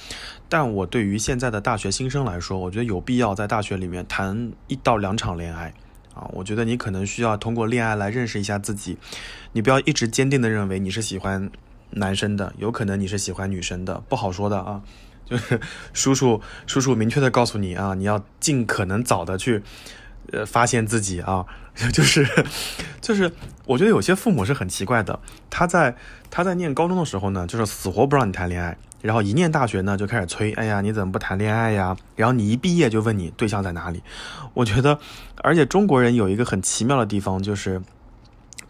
但我对于现在的大学新生来说，我觉得有必要在大学里面谈一到两场恋爱，啊，我觉得你可能需要通过恋爱来认识一下自己，你不要一直坚定的认为你是喜欢男生的，有可能你是喜欢女生的，不好说的啊。就是叔叔叔叔明确的告诉你啊，你要尽可能早的去，呃，发现自己啊，就 是就是，我觉得有些父母是很奇怪的，他在他在念高中的时候呢，就是死活不让你谈恋爱。然后一念大学呢，就开始催，哎呀，你怎么不谈恋爱呀？然后你一毕业就问你对象在哪里。我觉得，而且中国人有一个很奇妙的地方，就是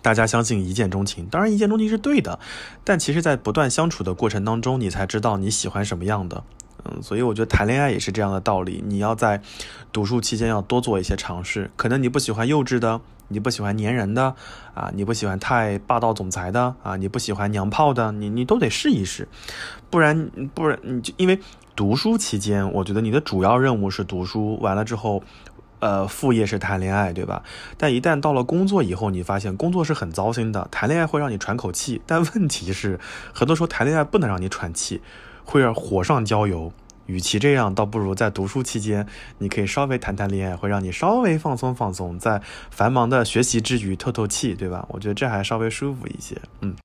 大家相信一见钟情。当然，一见钟情是对的，但其实，在不断相处的过程当中，你才知道你喜欢什么样的。嗯，所以我觉得谈恋爱也是这样的道理，你要在读书期间要多做一些尝试。可能你不喜欢幼稚的，你不喜欢粘人的，啊，你不喜欢太霸道总裁的，啊，你不喜欢娘炮的，你你都得试一试，不然不然你就因为读书期间，我觉得你的主要任务是读书，完了之后。呃，副业是谈恋爱，对吧？但一旦到了工作以后，你发现工作是很糟心的。谈恋爱会让你喘口气，但问题是，很多时候谈恋爱不能让你喘气，会让火上浇油。与其这样，倒不如在读书期间，你可以稍微谈谈恋爱，会让你稍微放松放松，在繁忙的学习之余透透气，对吧？我觉得这还稍微舒服一些。嗯，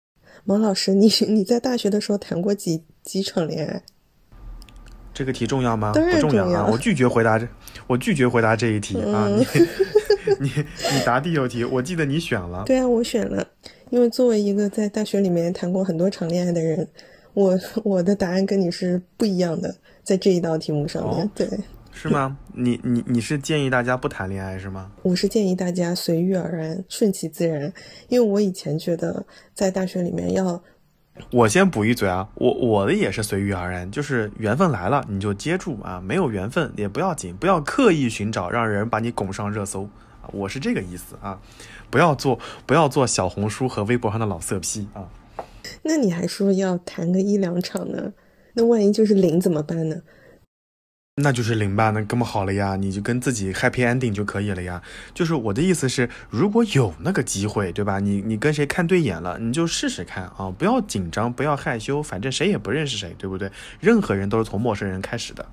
毛老师，你你在大学的时候谈过几几场恋爱？这个题重要吗？不重要啊！我拒绝回答这，我拒绝回答这一题啊！你 你你答第六题，我记得你选了。对啊，我选了，因为作为一个在大学里面谈过很多场恋爱的人，我我的答案跟你是不一样的，在这一道题目上面。对，是吗？你你你是建议大家不谈恋爱是吗？我是建议大家随遇而安，顺其自然，因为我以前觉得在大学里面要。我先补一嘴啊，我我的也是随遇而安，就是缘分来了你就接住啊，没有缘分也不要紧，不要刻意寻找让人把你拱上热搜啊，我是这个意思啊，不要做不要做小红书和微博上的老色批啊。那你还说要谈个一两场呢？那万一就是零怎么办呢？那就是零吧，那更不好了呀，你就跟自己 happy ending 就可以了呀。就是我的意思是，如果有那个机会，对吧？你你跟谁看对眼了，你就试试看啊，不要紧张，不要害羞，反正谁也不认识谁，对不对？任何人都是从陌生人开始的，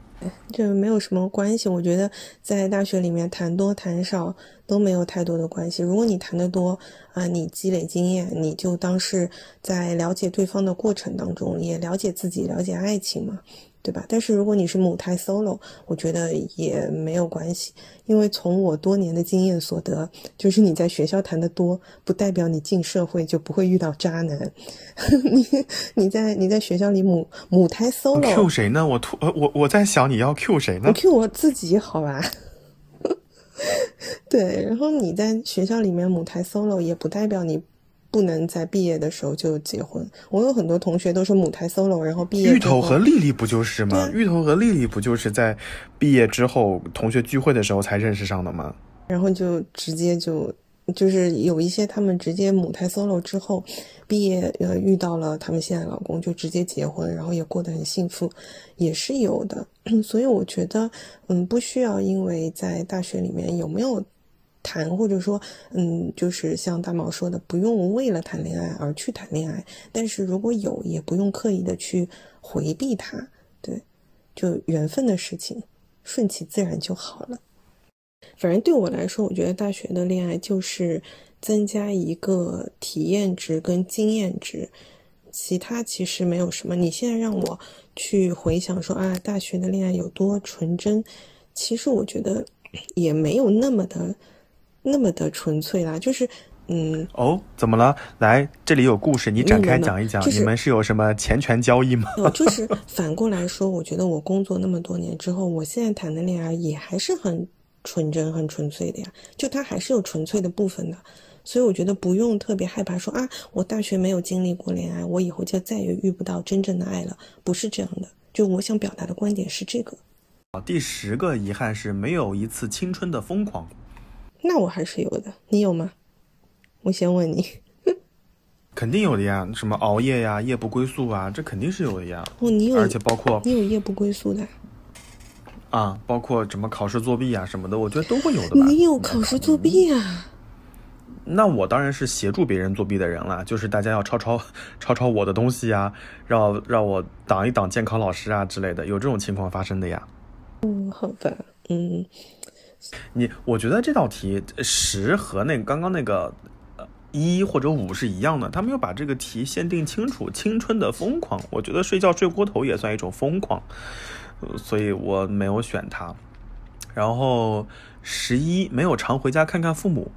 这没有什么关系。我觉得在大学里面谈多谈少都没有太多的关系。如果你谈得多啊，你积累经验，你就当是在了解对方的过程当中，也了解自己，了解爱情嘛。对吧？但是如果你是母胎 solo，我觉得也没有关系，因为从我多年的经验所得，就是你在学校谈的多，不代表你进社会就不会遇到渣男。你你在你在学校里母母胎 solo，Q 谁呢？我突我我在想你要 Q 谁呢？我 Q 我自己好吧。对，然后你在学校里面母胎 solo，也不代表你。不能在毕业的时候就结婚。我有很多同学都是母胎 solo，然后毕业。芋头和丽丽不就是吗？芋头和丽丽不就是在毕业之后同学聚会的时候才认识上的吗？然后就直接就就是有一些他们直接母胎 solo 之后，毕业呃遇到了他们现在老公就直接结婚，然后也过得很幸福，也是有的。所以我觉得嗯不需要因为在大学里面有没有。谈或者说，嗯，就是像大毛说的，不用为了谈恋爱而去谈恋爱，但是如果有，也不用刻意的去回避它，对，就缘分的事情，顺其自然就好了。反正对我来说，我觉得大学的恋爱就是增加一个体验值跟经验值，其他其实没有什么。你现在让我去回想说啊，大学的恋爱有多纯真，其实我觉得也没有那么的。那么的纯粹啦，就是，嗯，哦，怎么了？来，这里有故事，你展开讲一讲。你们是有什么钱权交易吗？就是反过来说，我觉得我工作那么多年之后，我现在谈的恋爱也还是很纯真、很纯粹的呀。就它还是有纯粹的部分的，所以我觉得不用特别害怕说啊，我大学没有经历过恋爱，我以后就再也遇不到真正的爱了。不是这样的。就我想表达的观点是这个。第十个遗憾是没有一次青春的疯狂。那我还是有的，你有吗？我先问你，肯定有的呀，什么熬夜呀、夜不归宿啊，这肯定是有的呀。哦，你有，而且包括你有夜不归宿的啊，包括什么考试作弊啊什么的，我觉得都会有的吧。你有考试作弊啊？那我当然是协助别人作弊的人了，就是大家要抄抄抄抄我的东西呀，让让我挡一挡监考老师啊之类的，有这种情况发生的呀。嗯，好吧，嗯。你我觉得这道题十和那刚刚那个一或者五是一样的，他没有把这个题限定清楚。青春的疯狂，我觉得睡觉睡过头也算一种疯狂，所以我没有选它。然后十一没有常回家看看父母，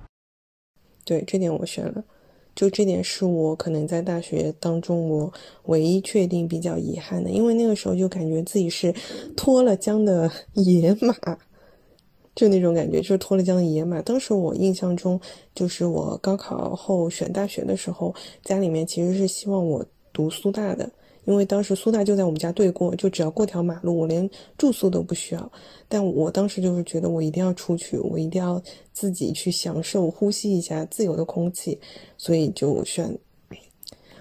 对这点我选了，就这点是我可能在大学当中我唯一确定比较遗憾的，因为那个时候就感觉自己是脱了缰的野马。就那种感觉，就是脱了缰的野马。当时我印象中，就是我高考后选大学的时候，家里面其实是希望我读苏大的，因为当时苏大就在我们家对过，就只要过条马路，我连住宿都不需要。但我当时就是觉得我一定要出去，我一定要自己去享受呼吸一下自由的空气，所以就选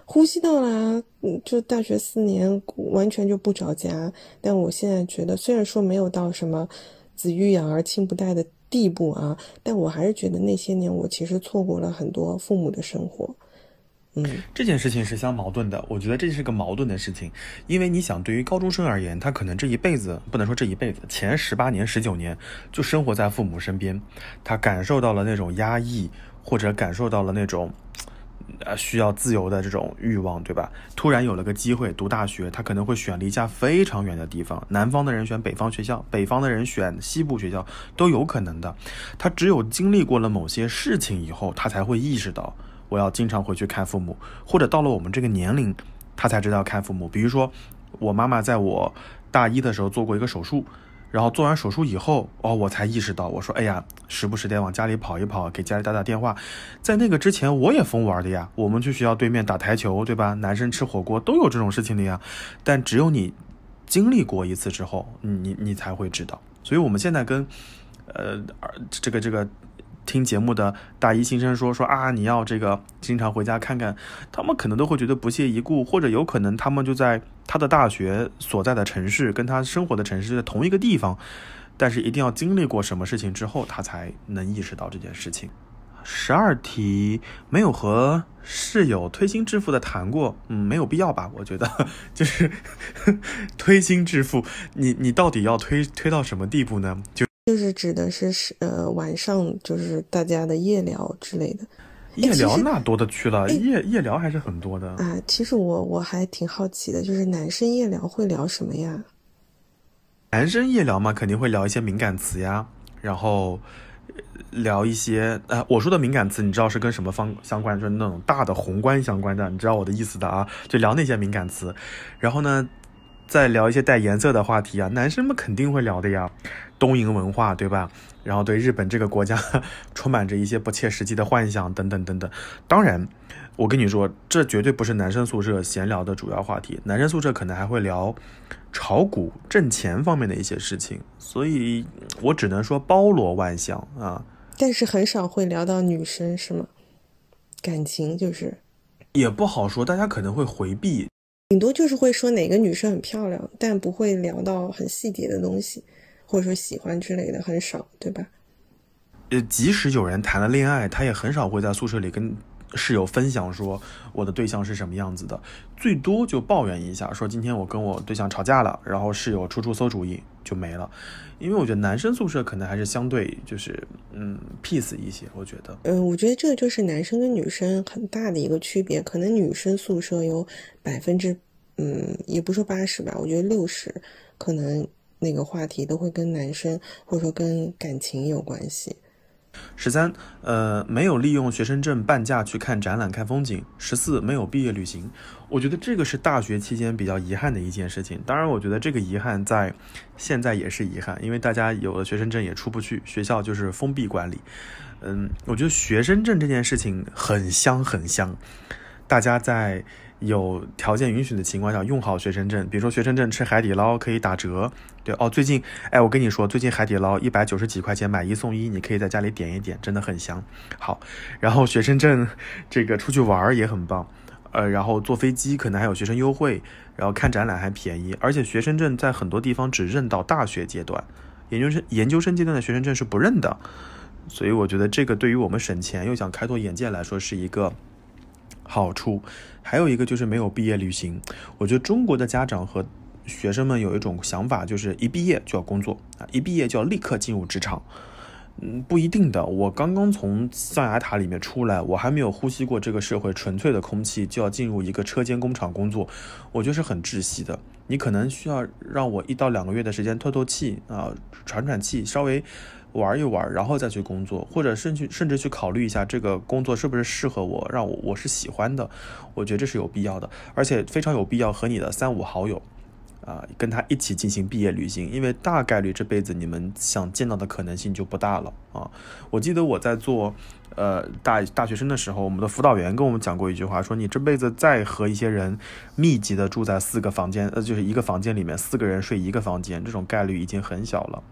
呼吸到啦。嗯，就大学四年完全就不着家。但我现在觉得，虽然说没有到什么子欲养而亲不待的地步啊，但我还是觉得那些年我其实错过了很多父母的生活。嗯，这件事情是相矛盾的。我觉得这是个矛盾的事情，因为你想，对于高中生而言，他可能这一辈子不能说这一辈子，前十八年、十九年就生活在父母身边，他感受到了那种压抑，或者感受到了那种，呃，需要自由的这种欲望，对吧？突然有了个机会读大学，他可能会选离家非常远的地方，南方的人选北方学校，北方的人选西部学校，都有可能的。他只有经历过了某些事情以后，他才会意识到。我要经常回去看父母，或者到了我们这个年龄，他才知道看父母。比如说，我妈妈在我大一的时候做过一个手术，然后做完手术以后，哦，我才意识到，我说，哎呀，时不时得往家里跑一跑，给家里打打电话。在那个之前，我也疯玩的呀，我们去学校对面打台球，对吧？男生吃火锅都有这种事情的呀。但只有你经历过一次之后，你你才会知道。所以我们现在跟，呃，这个这个。听节目的大一新生说说啊，你要这个经常回家看看，他们可能都会觉得不屑一顾，或者有可能他们就在他的大学所在的城市，跟他生活的城市在同一个地方，但是一定要经历过什么事情之后，他才能意识到这件事情。十二题没有和室友推心置腹的谈过，嗯，没有必要吧？我觉得就是 推心置腹，你你到底要推推到什么地步呢？就。就是指的是是呃晚上就是大家的夜聊之类的，夜聊那多的去了，夜夜聊还是很多的啊。其实我我还挺好奇的，就是男生夜聊会聊什么呀？男生夜聊嘛，肯定会聊一些敏感词呀，然后聊一些呃，我说的敏感词，你知道是跟什么方相关？就是那种大的宏观相关的，你知道我的意思的啊？就聊那些敏感词，然后呢，再聊一些带颜色的话题啊，男生们肯定会聊的呀。东瀛文化，对吧？然后对日本这个国家 充满着一些不切实际的幻想，等等等等。当然，我跟你说，这绝对不是男生宿舍闲聊的主要话题。男生宿舍可能还会聊炒股、挣钱方面的一些事情。所以我只能说包罗万象啊。但是很少会聊到女生，是吗？感情就是也不好说，大家可能会回避，顶多就是会说哪个女生很漂亮，但不会聊到很细节的东西。或者说喜欢之类的很少，对吧？呃，即使有人谈了恋爱，他也很少会在宿舍里跟室友分享说我的对象是什么样子的，最多就抱怨一下，说今天我跟我对象吵架了，然后室友出出馊主意就没了。因为我觉得男生宿舍可能还是相对就是嗯 peace 一些，我觉得。嗯，我觉得这个就是男生跟女生很大的一个区别，可能女生宿舍有百分之嗯，也不说八十吧，我觉得六十可能。那个话题都会跟男生或者说跟感情有关系。十三，呃，没有利用学生证半价去看展览、看风景。十四，没有毕业旅行。我觉得这个是大学期间比较遗憾的一件事情。当然，我觉得这个遗憾在现在也是遗憾，因为大家有了学生证也出不去，学校就是封闭管理。嗯，我觉得学生证这件事情很香很香，大家在。有条件允许的情况下，用好学生证。比如说，学生证吃海底捞可以打折。对哦，最近，哎，我跟你说，最近海底捞一百九十几块钱买一送一，你可以在家里点一点，真的很香。好，然后学生证这个出去玩也很棒，呃，然后坐飞机可能还有学生优惠，然后看展览还便宜。而且学生证在很多地方只认到大学阶段，研究生研究生阶段的学生证是不认的。所以我觉得这个对于我们省钱又想开拓眼界来说是一个。好处还有一个就是没有毕业旅行。我觉得中国的家长和学生们有一种想法，就是一毕业就要工作啊，一毕业就要立刻进入职场。嗯，不一定的。我刚刚从象牙塔里面出来，我还没有呼吸过这个社会纯粹的空气，就要进入一个车间工厂工作，我觉得是很窒息的。你可能需要让我一到两个月的时间透透气啊，喘喘气，稍微。玩一玩，然后再去工作，或者甚至甚至去考虑一下这个工作是不是适合我，让我我是喜欢的，我觉得这是有必要的，而且非常有必要和你的三五好友啊，跟他一起进行毕业旅行，因为大概率这辈子你们想见到的可能性就不大了啊。我记得我在做呃大大学生的时候，我们的辅导员跟我们讲过一句话，说你这辈子再和一些人密集的住在四个房间，呃，就是一个房间里面四个人睡一个房间，这种概率已经很小了。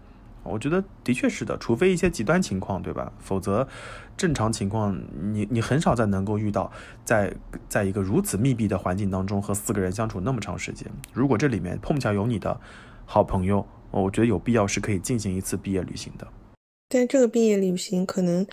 我觉得的确是的，除非一些极端情况，对吧？否则，正常情况，你你很少再能够遇到，在在一个如此密闭的环境当中和四个人相处那么长时间。如果这里面碰巧有你的好朋友，我觉得有必要是可以进行一次毕业旅行的。但这个毕业旅行可能。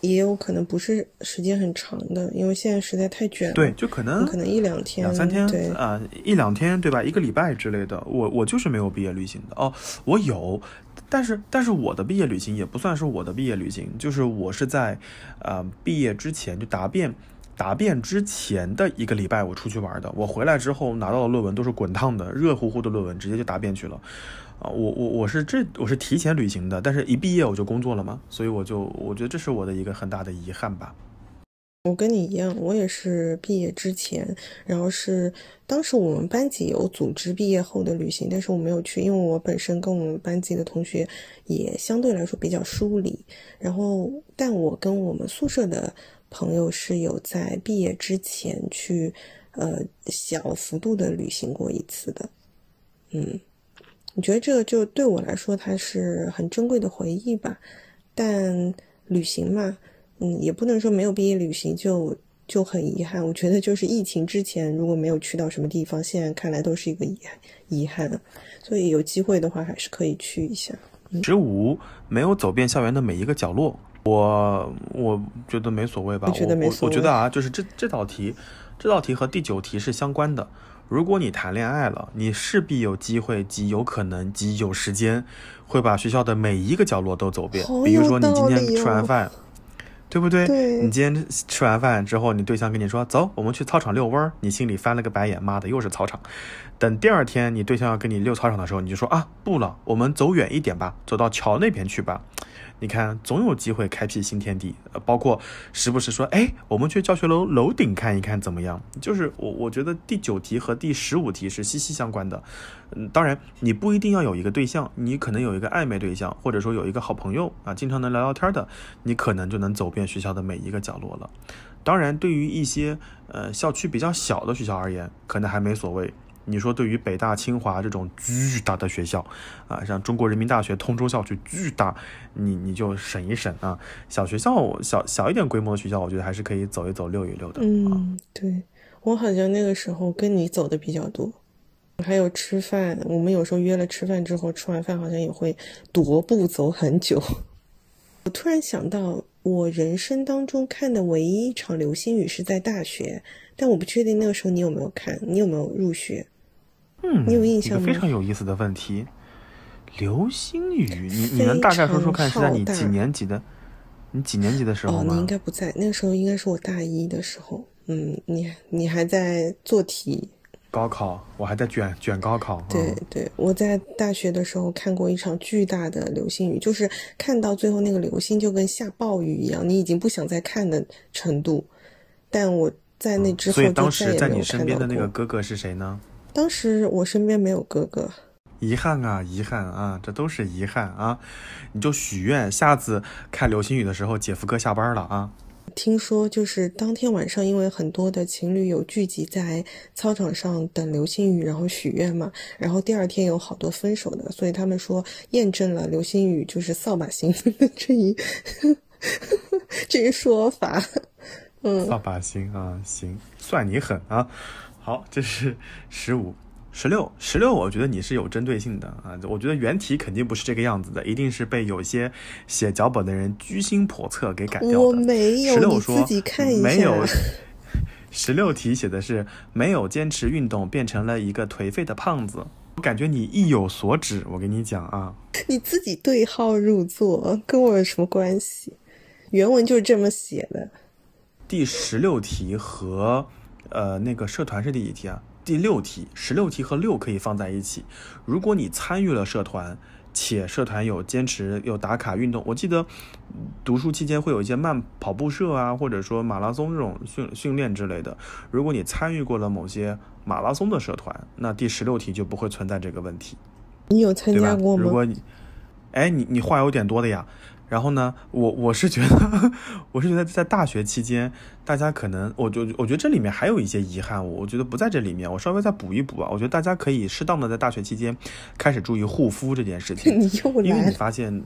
也有可能不是时间很长的，因为现在实在太卷了。对，就可能可能一两天、两三天，对啊，一两天，对吧？一个礼拜之类的。我我就是没有毕业旅行的哦，我有，但是但是我的毕业旅行也不算是我的毕业旅行，就是我是在呃毕业之前就答辩答辩之前的一个礼拜我出去玩的。我回来之后拿到的论文都是滚烫的、热乎乎的论文，直接就答辩去了。啊，我我我是这我是提前旅行的，但是一毕业我就工作了嘛，所以我就我觉得这是我的一个很大的遗憾吧。我跟你一样，我也是毕业之前，然后是当时我们班级有组织毕业后的旅行，但是我没有去，因为我本身跟我们班级的同学也相对来说比较疏离。然后，但我跟我们宿舍的朋友是有在毕业之前去呃小幅度的旅行过一次的，嗯。我觉得这个就对我来说，它是很珍贵的回忆吧。但旅行嘛，嗯，也不能说没有毕业旅行就就很遗憾。我觉得就是疫情之前如果没有去到什么地方，现在看来都是一个遗遗憾。所以有机会的话，还是可以去一下。十五没有走遍校园的每一个角落，我我觉得没所谓吧。我觉得没所谓。我觉得啊，就是这这道题，这道题和第九题是相关的。如果你谈恋爱了，你势必有机会，极有可能，极有时间，会把学校的每一个角落都走遍。比如说你今天吃完饭，对不对？你今天吃完饭之后，你对象跟你说：“走，我们去操场遛弯儿。”你心里翻了个白眼，妈的，又是操场。等第二天你对象要跟你遛操场的时候，你就说：“啊，不了，我们走远一点吧，走到桥那边去吧。”你看，总有机会开辟新天地，呃，包括时不时说，哎，我们去教学楼楼顶看一看怎么样？就是我，我觉得第九题和第十五题是息息相关的。嗯，当然，你不一定要有一个对象，你可能有一个暧昧对象，或者说有一个好朋友啊，经常能聊聊天的，你可能就能走遍学校的每一个角落了。当然，对于一些呃校区比较小的学校而言，可能还没所谓。你说对于北大清华这种巨大的学校，啊，像中国人民大学通州校区巨大，你你就省一省啊。小学校小小一点规模的学校，我觉得还是可以走一走溜一溜的。嗯，对我好像那个时候跟你走的比较多，还有吃饭，我们有时候约了吃饭之后，吃完饭好像也会踱步走很久。我突然想到，我人生当中看的唯一一场流星雨是在大学，但我不确定那个时候你有没有看，你有没有入学？嗯，你有印象吗？非常有意思的问题，流星雨，你你能大概说说看是在你几年级的？你几年级的时候吗？你应该不在，那个时候应该是我大一的时候。嗯，你你还在做题？高考，我还在卷卷高考。对对，我在大学的时候看过一场巨大的流星雨，就是看到最后那个流星就跟下暴雨一样，你已经不想再看的程度。但我在那之后，所以当时在你身边的那个哥哥是谁呢？当时我身边没有哥哥，遗憾啊，遗憾啊，这都是遗憾啊！你就许愿，下次看流星雨的时候，姐夫哥下班了啊。听说就是当天晚上，因为很多的情侣有聚集在操场上等流星雨，然后许愿嘛，然后第二天有好多分手的，所以他们说验证了流星雨就是扫把星 这一 这一说法。嗯，扫把星啊，行，算你狠啊。好，这是十五、十六、十六。我觉得你是有针对性的啊！我觉得原题肯定不是这个样子的，一定是被有些写脚本的人居心叵测给改掉的。我没有，十六说没有。十六题写的是没有坚持运动，变成了一个颓废的胖子。我感觉你意有所指。我跟你讲啊，你自己对号入座，跟我有什么关系？原文就是这么写的。第十六题和。呃，那个社团是第几题啊？第六题，十六题和六可以放在一起。如果你参与了社团，且社团有坚持有打卡运动。我记得读书期间会有一些慢跑步社啊，或者说马拉松这种训训练之类的。如果你参与过了某些马拉松的社团，那第十六题就不会存在这个问题。你有参加过吗？如果你，哎，你你话有点多的呀。然后呢，我我是觉得，我是觉得在大学期间，大家可能，我就我觉得这里面还有一些遗憾，我我觉得不在这里面，我稍微再补一补啊。我觉得大家可以适当的在大学期间开始注意护肤这件事情。你又来，因为你发现，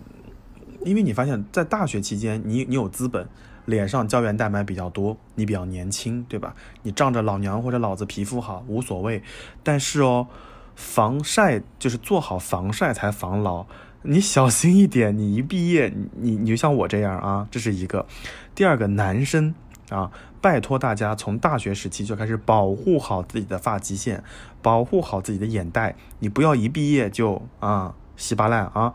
因为你发现在大学期间，你你有资本，脸上胶原蛋白比较多，你比较年轻，对吧？你仗着老娘或者老子皮肤好无所谓，但是哦，防晒就是做好防晒才防老。你小心一点，你一毕业，你你就像我这样啊，这是一个。第二个，男生啊，拜托大家从大学时期就开始保护好自己的发际线，保护好自己的眼袋，你不要一毕业就啊稀巴烂啊。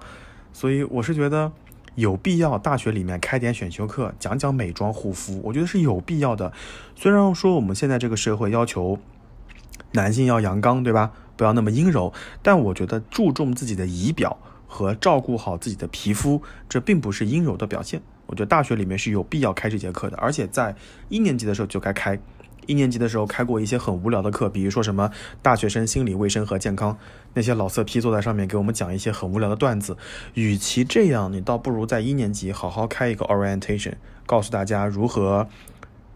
所以我是觉得有必要大学里面开点选修课，讲讲美妆护肤，我觉得是有必要的。虽然说我们现在这个社会要求男性要阳刚，对吧？不要那么阴柔，但我觉得注重自己的仪表。和照顾好自己的皮肤，这并不是阴柔的表现。我觉得大学里面是有必要开这节课的，而且在一年级的时候就该开。一年级的时候开过一些很无聊的课，比如说什么大学生心理卫生和健康，那些老色批坐在上面给我们讲一些很无聊的段子。与其这样，你倒不如在一年级好好开一个 orientation，告诉大家如何。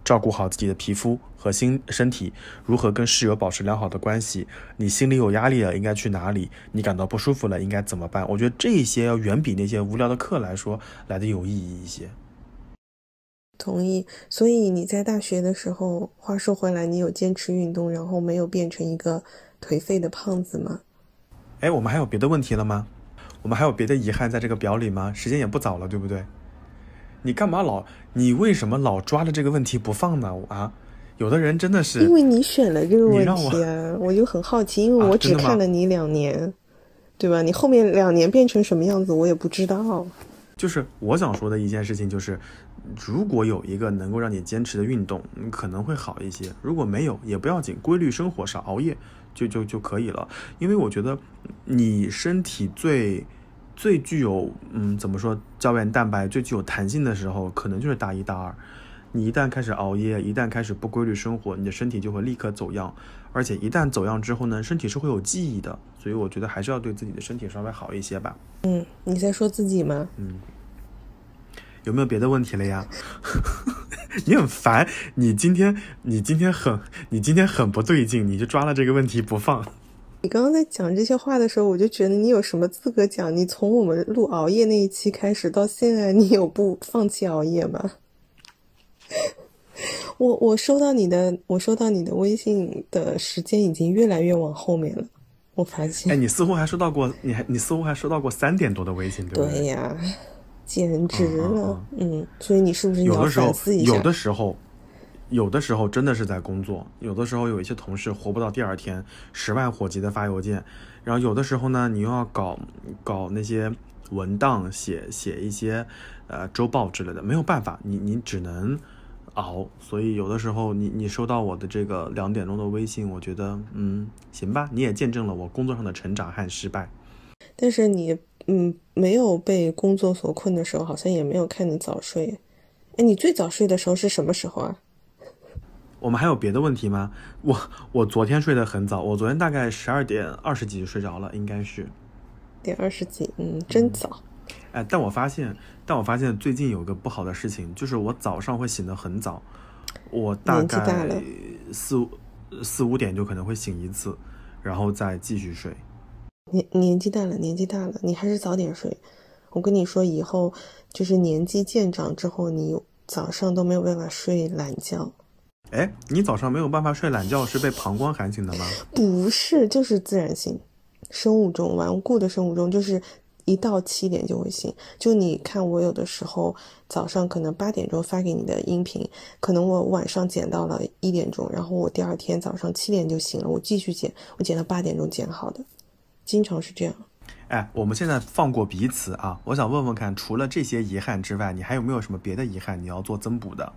照顾好自己的皮肤和心身体，如何跟室友保持良好的关系？你心里有压力了，应该去哪里？你感到不舒服了，应该怎么办？我觉得这些要远比那些无聊的课来说来的有意义一些。同意。所以你在大学的时候，话说回来，你有坚持运动，然后没有变成一个颓废的胖子吗？哎，我们还有别的问题了吗？我们还有别的遗憾在这个表里吗？时间也不早了，对不对？你干嘛老？你为什么老抓着这个问题不放呢？啊，有的人真的是因为你选了这个问题啊，我就很好奇，因为我只看了你两年，对吧？你后面两年变成什么样子，我也不知道。就是我想说的一件事情，就是如果有一个能够让你坚持的运动，可能会好一些；如果没有，也不要紧，规律生活，少熬夜就就就可以了。因为我觉得你身体最。最具有嗯，怎么说胶原蛋白最具有弹性的时候，可能就是大一、大二。你一旦开始熬夜，一旦开始不规律生活，你的身体就会立刻走样。而且一旦走样之后呢，身体是会有记忆的。所以我觉得还是要对自己的身体稍微好一些吧。嗯，你在说自己吗？嗯。有没有别的问题了呀？你很烦，你今天你今天很你今天很不对劲，你就抓了这个问题不放。你刚刚在讲这些话的时候，我就觉得你有什么资格讲？你从我们录熬夜那一期开始到现在，你有不放弃熬夜吗？我我收到你的，我收到你的微信的时间已经越来越往后面了。我发现，哎，你似乎还收到过，你还你似乎还收到过三点多的微信，对不对？对呀，简直了，嗯。所以你是不是有的时候有的时候？有的时候真的是在工作，有的时候有一些同事活不到第二天，十万火急的发邮件，然后有的时候呢，你又要搞搞那些文档，写写一些呃周报之类的，没有办法，你你只能熬。所以有的时候你你收到我的这个两点钟的微信，我觉得嗯行吧，你也见证了我工作上的成长和失败。但是你嗯没有被工作所困的时候，好像也没有看你早睡。哎，你最早睡的时候是什么时候啊？我们还有别的问题吗？我我昨天睡得很早，我昨天大概十二点二十几就睡着了，应该是。点二十几，嗯，真早。哎，但我发现，但我发现最近有个不好的事情，就是我早上会醒得很早，我大概四四五点就可能会醒一次，然后再继续睡。年年纪大了，年纪大了，你还是早点睡。我跟你说，以后就是年纪渐长之后，你早上都没有办法睡懒觉。哎，你早上没有办法睡懒觉，是被膀胱喊醒的吗？不是，就是自然醒，生物钟顽固的生物钟，就是一到七点就会醒。就你看，我有的时候早上可能八点钟发给你的音频，可能我晚上剪到了一点钟，然后我第二天早上七点就醒了，我继续剪，我剪到八点钟剪好的，经常是这样。哎，我们现在放过彼此啊，我想问问看，除了这些遗憾之外，你还有没有什么别的遗憾你要做增补的？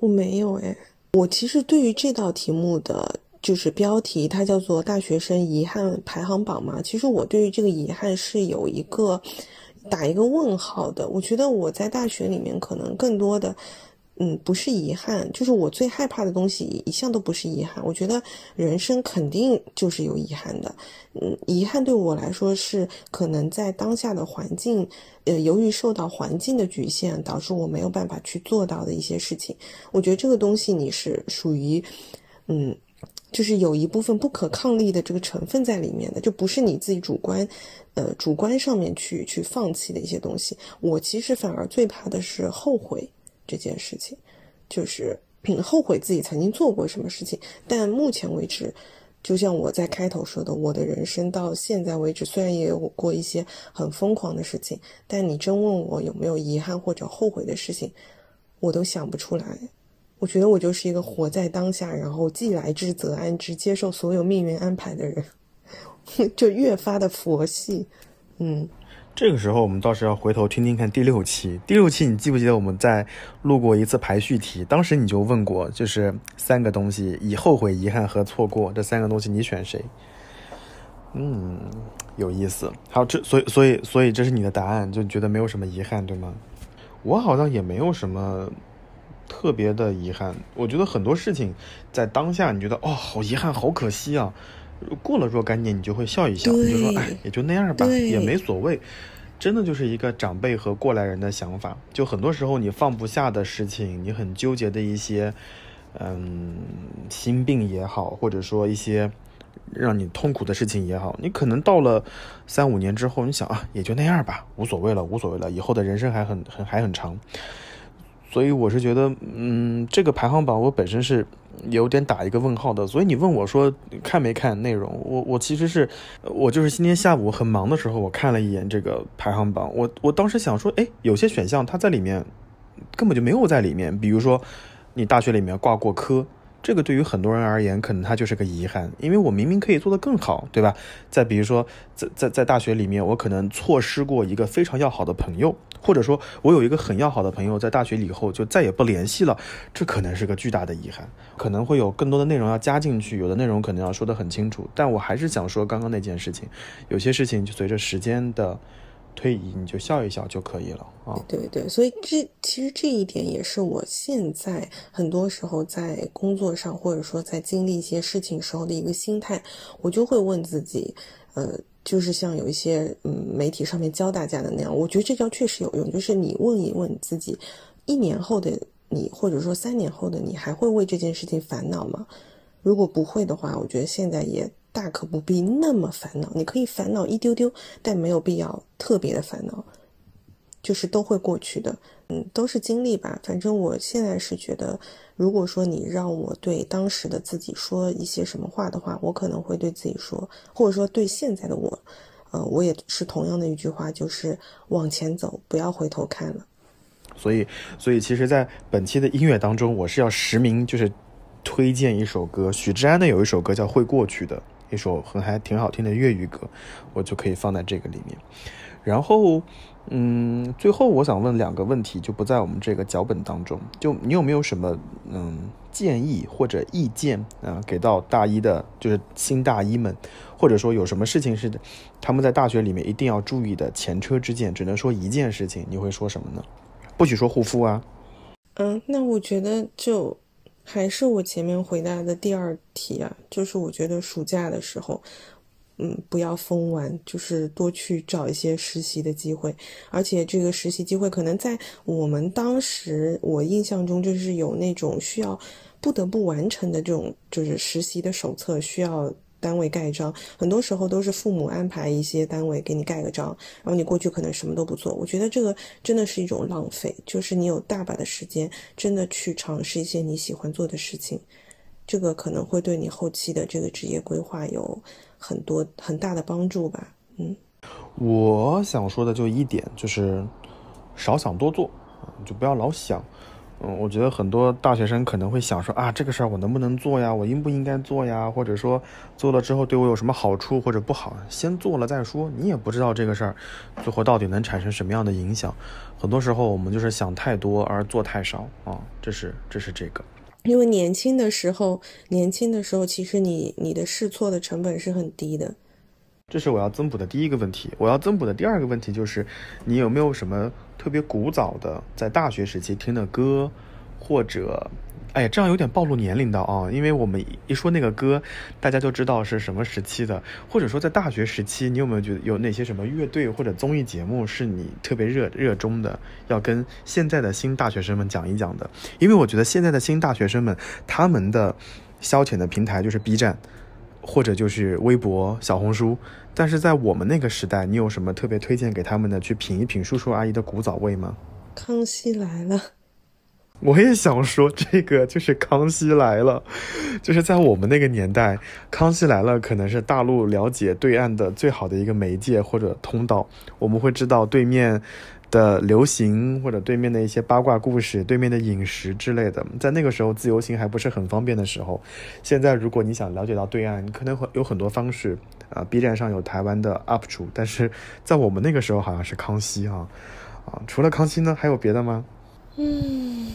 我没有哎。我其实对于这道题目的就是标题，它叫做“大学生遗憾排行榜”嘛。其实我对于这个遗憾是有一个打一个问号的。我觉得我在大学里面可能更多的。嗯，不是遗憾，就是我最害怕的东西，一向都不是遗憾。我觉得人生肯定就是有遗憾的。嗯，遗憾对我来说是可能在当下的环境，呃，由于受到环境的局限，导致我没有办法去做到的一些事情。我觉得这个东西你是属于，嗯，就是有一部分不可抗力的这个成分在里面的，就不是你自己主观，呃，主观上面去去放弃的一些东西。我其实反而最怕的是后悔。这件事情，就是后悔自己曾经做过什么事情。但目前为止，就像我在开头说的，我的人生到现在为止，虽然也有过一些很疯狂的事情，但你真问我有没有遗憾或者后悔的事情，我都想不出来。我觉得我就是一个活在当下，然后既来之则安之，接受所有命运安排的人，就越发的佛系。嗯。这个时候，我们倒是要回头听听看第六期。第六期，你记不记得我们在录过一次排序题？当时你就问过，就是三个东西：以后悔、遗憾和错过这三个东西，你选谁？嗯，有意思。好，这所以所以所以这是你的答案，就觉得没有什么遗憾，对吗？我好像也没有什么特别的遗憾。我觉得很多事情在当下，你觉得哦，好遗憾，好可惜啊。过了若干年，你就会笑一笑，你就说哎，也就那样吧，也没所谓。真的就是一个长辈和过来人的想法。就很多时候你放不下的事情，你很纠结的一些，嗯，心病也好，或者说一些让你痛苦的事情也好，你可能到了三五年之后，你想啊，也就那样吧，无所谓了，无所谓了，以后的人生还很很还很长。所以我是觉得，嗯，这个排行榜我本身是有点打一个问号的。所以你问我说看没看内容，我我其实是我就是今天下午很忙的时候，我看了一眼这个排行榜。我我当时想说，哎，有些选项它在里面根本就没有在里面，比如说你大学里面挂过科。这个对于很多人而言，可能它就是个遗憾，因为我明明可以做得更好，对吧？再比如说，在在在大学里面，我可能错失过一个非常要好的朋友，或者说我有一个很要好的朋友，在大学以后就再也不联系了，这可能是个巨大的遗憾。可能会有更多的内容要加进去，有的内容可能要说得很清楚，但我还是想说刚刚那件事情，有些事情就随着时间的。推移你就笑一笑就可以了啊！对对，所以这其实这一点也是我现在很多时候在工作上或者说在经历一些事情时候的一个心态，我就会问自己，呃，就是像有一些嗯媒体上面教大家的那样，我觉得这招确实有用，就是你问一问自己，一年后的你或者说三年后的你还会为这件事情烦恼吗？如果不会的话，我觉得现在也。大可不必那么烦恼，你可以烦恼一丢丢，但没有必要特别的烦恼，就是都会过去的，嗯，都是经历吧。反正我现在是觉得，如果说你让我对当时的自己说一些什么话的话，我可能会对自己说，或者说对现在的我，呃，我也是同样的一句话，就是往前走，不要回头看了。所以，所以其实，在本期的音乐当中，我是要实名就是推荐一首歌，许志安的有一首歌叫《会过去的》。一首很还挺好听的粤语歌，我就可以放在这个里面。然后，嗯，最后我想问两个问题，就不在我们这个脚本当中。就你有没有什么嗯建议或者意见啊，给到大一的，就是新大一们，或者说有什么事情是他们在大学里面一定要注意的前车之鉴？只能说一件事情，你会说什么呢？不许说护肤啊。嗯，那我觉得就。还是我前面回答的第二题啊，就是我觉得暑假的时候，嗯，不要疯玩，就是多去找一些实习的机会，而且这个实习机会可能在我们当时我印象中就是有那种需要不得不完成的这种就是实习的手册需要。单位盖章，很多时候都是父母安排一些单位给你盖个章，然后你过去可能什么都不做。我觉得这个真的是一种浪费，就是你有大把的时间，真的去尝试一些你喜欢做的事情，这个可能会对你后期的这个职业规划有很多很大的帮助吧。嗯，我想说的就一点，就是少想多做，就不要老想。嗯，我觉得很多大学生可能会想说啊，这个事儿我能不能做呀？我应不应该做呀？或者说做了之后对我有什么好处或者不好？先做了再说。你也不知道这个事儿最后到底能产生什么样的影响。很多时候我们就是想太多而做太少啊，这是这是这个。因为年轻的时候，年轻的时候，其实你你的试错的成本是很低的。这是我要增补的第一个问题。我要增补的第二个问题就是，你有没有什么特别古早的在大学时期听的歌，或者，哎呀，这样有点暴露年龄的啊，因为我们一说那个歌，大家就知道是什么时期的。或者说在大学时期，你有没有觉得有哪些什么乐队或者综艺节目是你特别热热衷的，要跟现在的新大学生们讲一讲的？因为我觉得现在的新大学生们，他们的消遣的平台就是 B 站，或者就是微博、小红书。但是在我们那个时代，你有什么特别推荐给他们的，去品一品叔叔阿姨的古早味吗？康熙来了，我也想说这个，就是康熙来了，就是在我们那个年代，康熙来了可能是大陆了解对岸的最好的一个媒介或者通道，我们会知道对面。的流行或者对面的一些八卦故事，对面的饮食之类的，在那个时候自由行还不是很方便的时候，现在如果你想了解到对岸，你可能会有很多方式啊。B 站上有台湾的 UP 主，但是在我们那个时候好像是康熙哈啊，除了康熙呢，还有别的吗？嗯，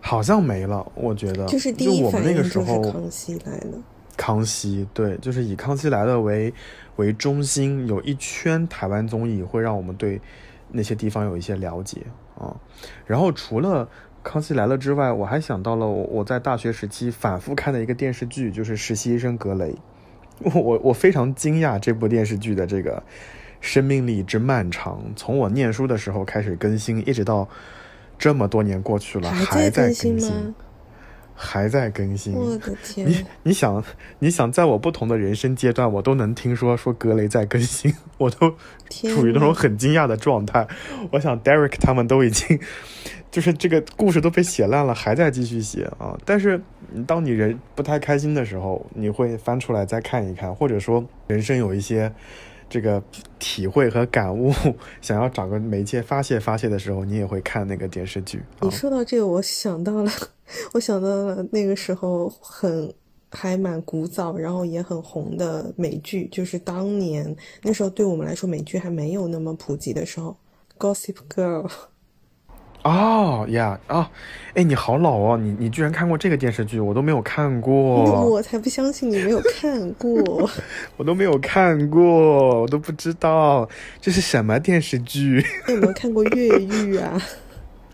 好像没了，我觉得就是第一反应就是康熙来了。康熙对，就是以康熙来了为为中心，有一圈台湾综艺会让我们对。那些地方有一些了解啊，然后除了《康熙来了》之外，我还想到了我我在大学时期反复看的一个电视剧，就是《实习医生格雷》。我我非常惊讶这部电视剧的这个生命力之漫长，从我念书的时候开始更新，一直到这么多年过去了还在更新吗？还在更新，我的天！你你想，你想，在我不同的人生阶段，我都能听说说格雷在更新，我都处于那种很惊讶的状态。我想 Derek 他们都已经，就是这个故事都被写烂了，还在继续写啊。但是当你人不太开心的时候，你会翻出来再看一看，或者说人生有一些。这个体会和感悟，想要找个媒介发泄发泄的时候，你也会看那个电视剧。你说到这个，我想到了，我想到了那个时候很还蛮古早，然后也很红的美剧，就是当年那时候对我们来说美剧还没有那么普及的时候，《Gossip Girl》。哦呀啊，哎，你好老哦，你你居然看过这个电视剧，我都没有看过。我才不相信你没有看过，我都没有看过，我都不知道这是什么电视剧。你有没有看过越狱啊？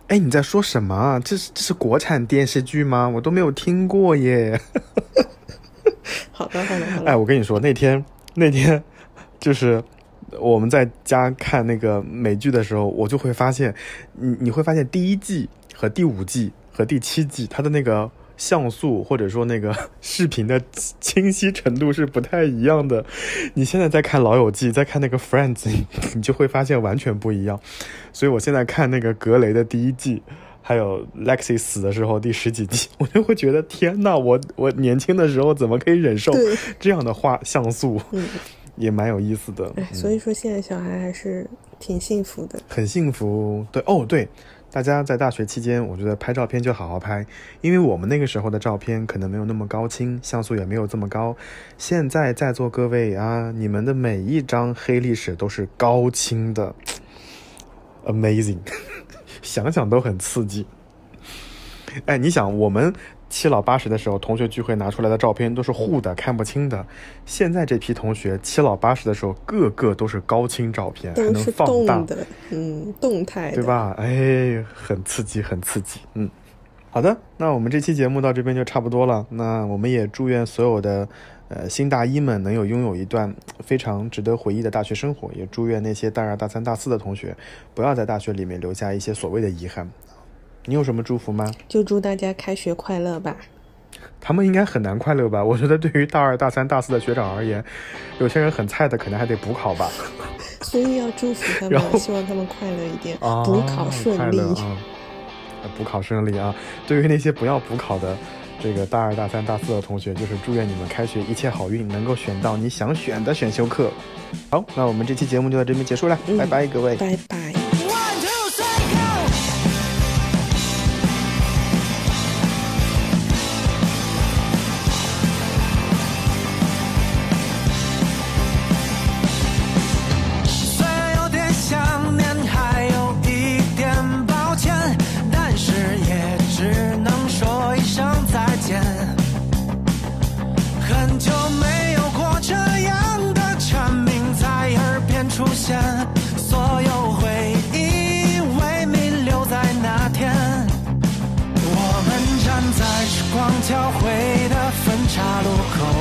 哎，你在说什么？这是这是国产电视剧吗？我都没有听过耶。好的好的好的。哎，我跟你说，那天那天就是。我们在家看那个美剧的时候，我就会发现，你你会发现第一季和第五季和第七季，它的那个像素或者说那个视频的清晰程度是不太一样的。你现在在看《老友记》，在看那个《Friends》，你就会发现完全不一样。所以我现在看那个《格雷》的第一季，还有 Lexi 死的时候第十几集，我就会觉得天呐，我我年轻的时候怎么可以忍受这样的画像素？也蛮有意思的，所以说现在小孩还是挺幸福的，很幸福。对哦，对，大家在大学期间，我觉得拍照片就好好拍，因为我们那个时候的照片可能没有那么高清，像素也没有这么高。现在在座各位啊，你们的每一张黑历史都是高清的，amazing，想想都很刺激。哎，你想我们。七老八十的时候，同学聚会拿出来的照片都是糊的，看不清的。现在这批同学七老八十的时候，个个都是高清照片，还能放大的，嗯，动态，对吧？哎，很刺激，很刺激。嗯，好的，那我们这期节目到这边就差不多了。那我们也祝愿所有的呃新大一们能有拥有一段非常值得回忆的大学生活，也祝愿那些大二、大三、大四的同学不要在大学里面留下一些所谓的遗憾。你有什么祝福吗？就祝大家开学快乐吧。他们应该很难快乐吧？我觉得对于大二、大三、大四的学长而言，有些人很菜的，可能还得补考吧。所以要祝福他们，希望他们快乐一点，补考顺利。补考顺利啊！对于那些不要补考的这个大二、大三、大四的同学，就是祝愿你们开学一切好运，能够选到你想选的选修课。好，那我们这期节目就到这边结束了，拜拜，各位，拜拜。交汇的分岔路口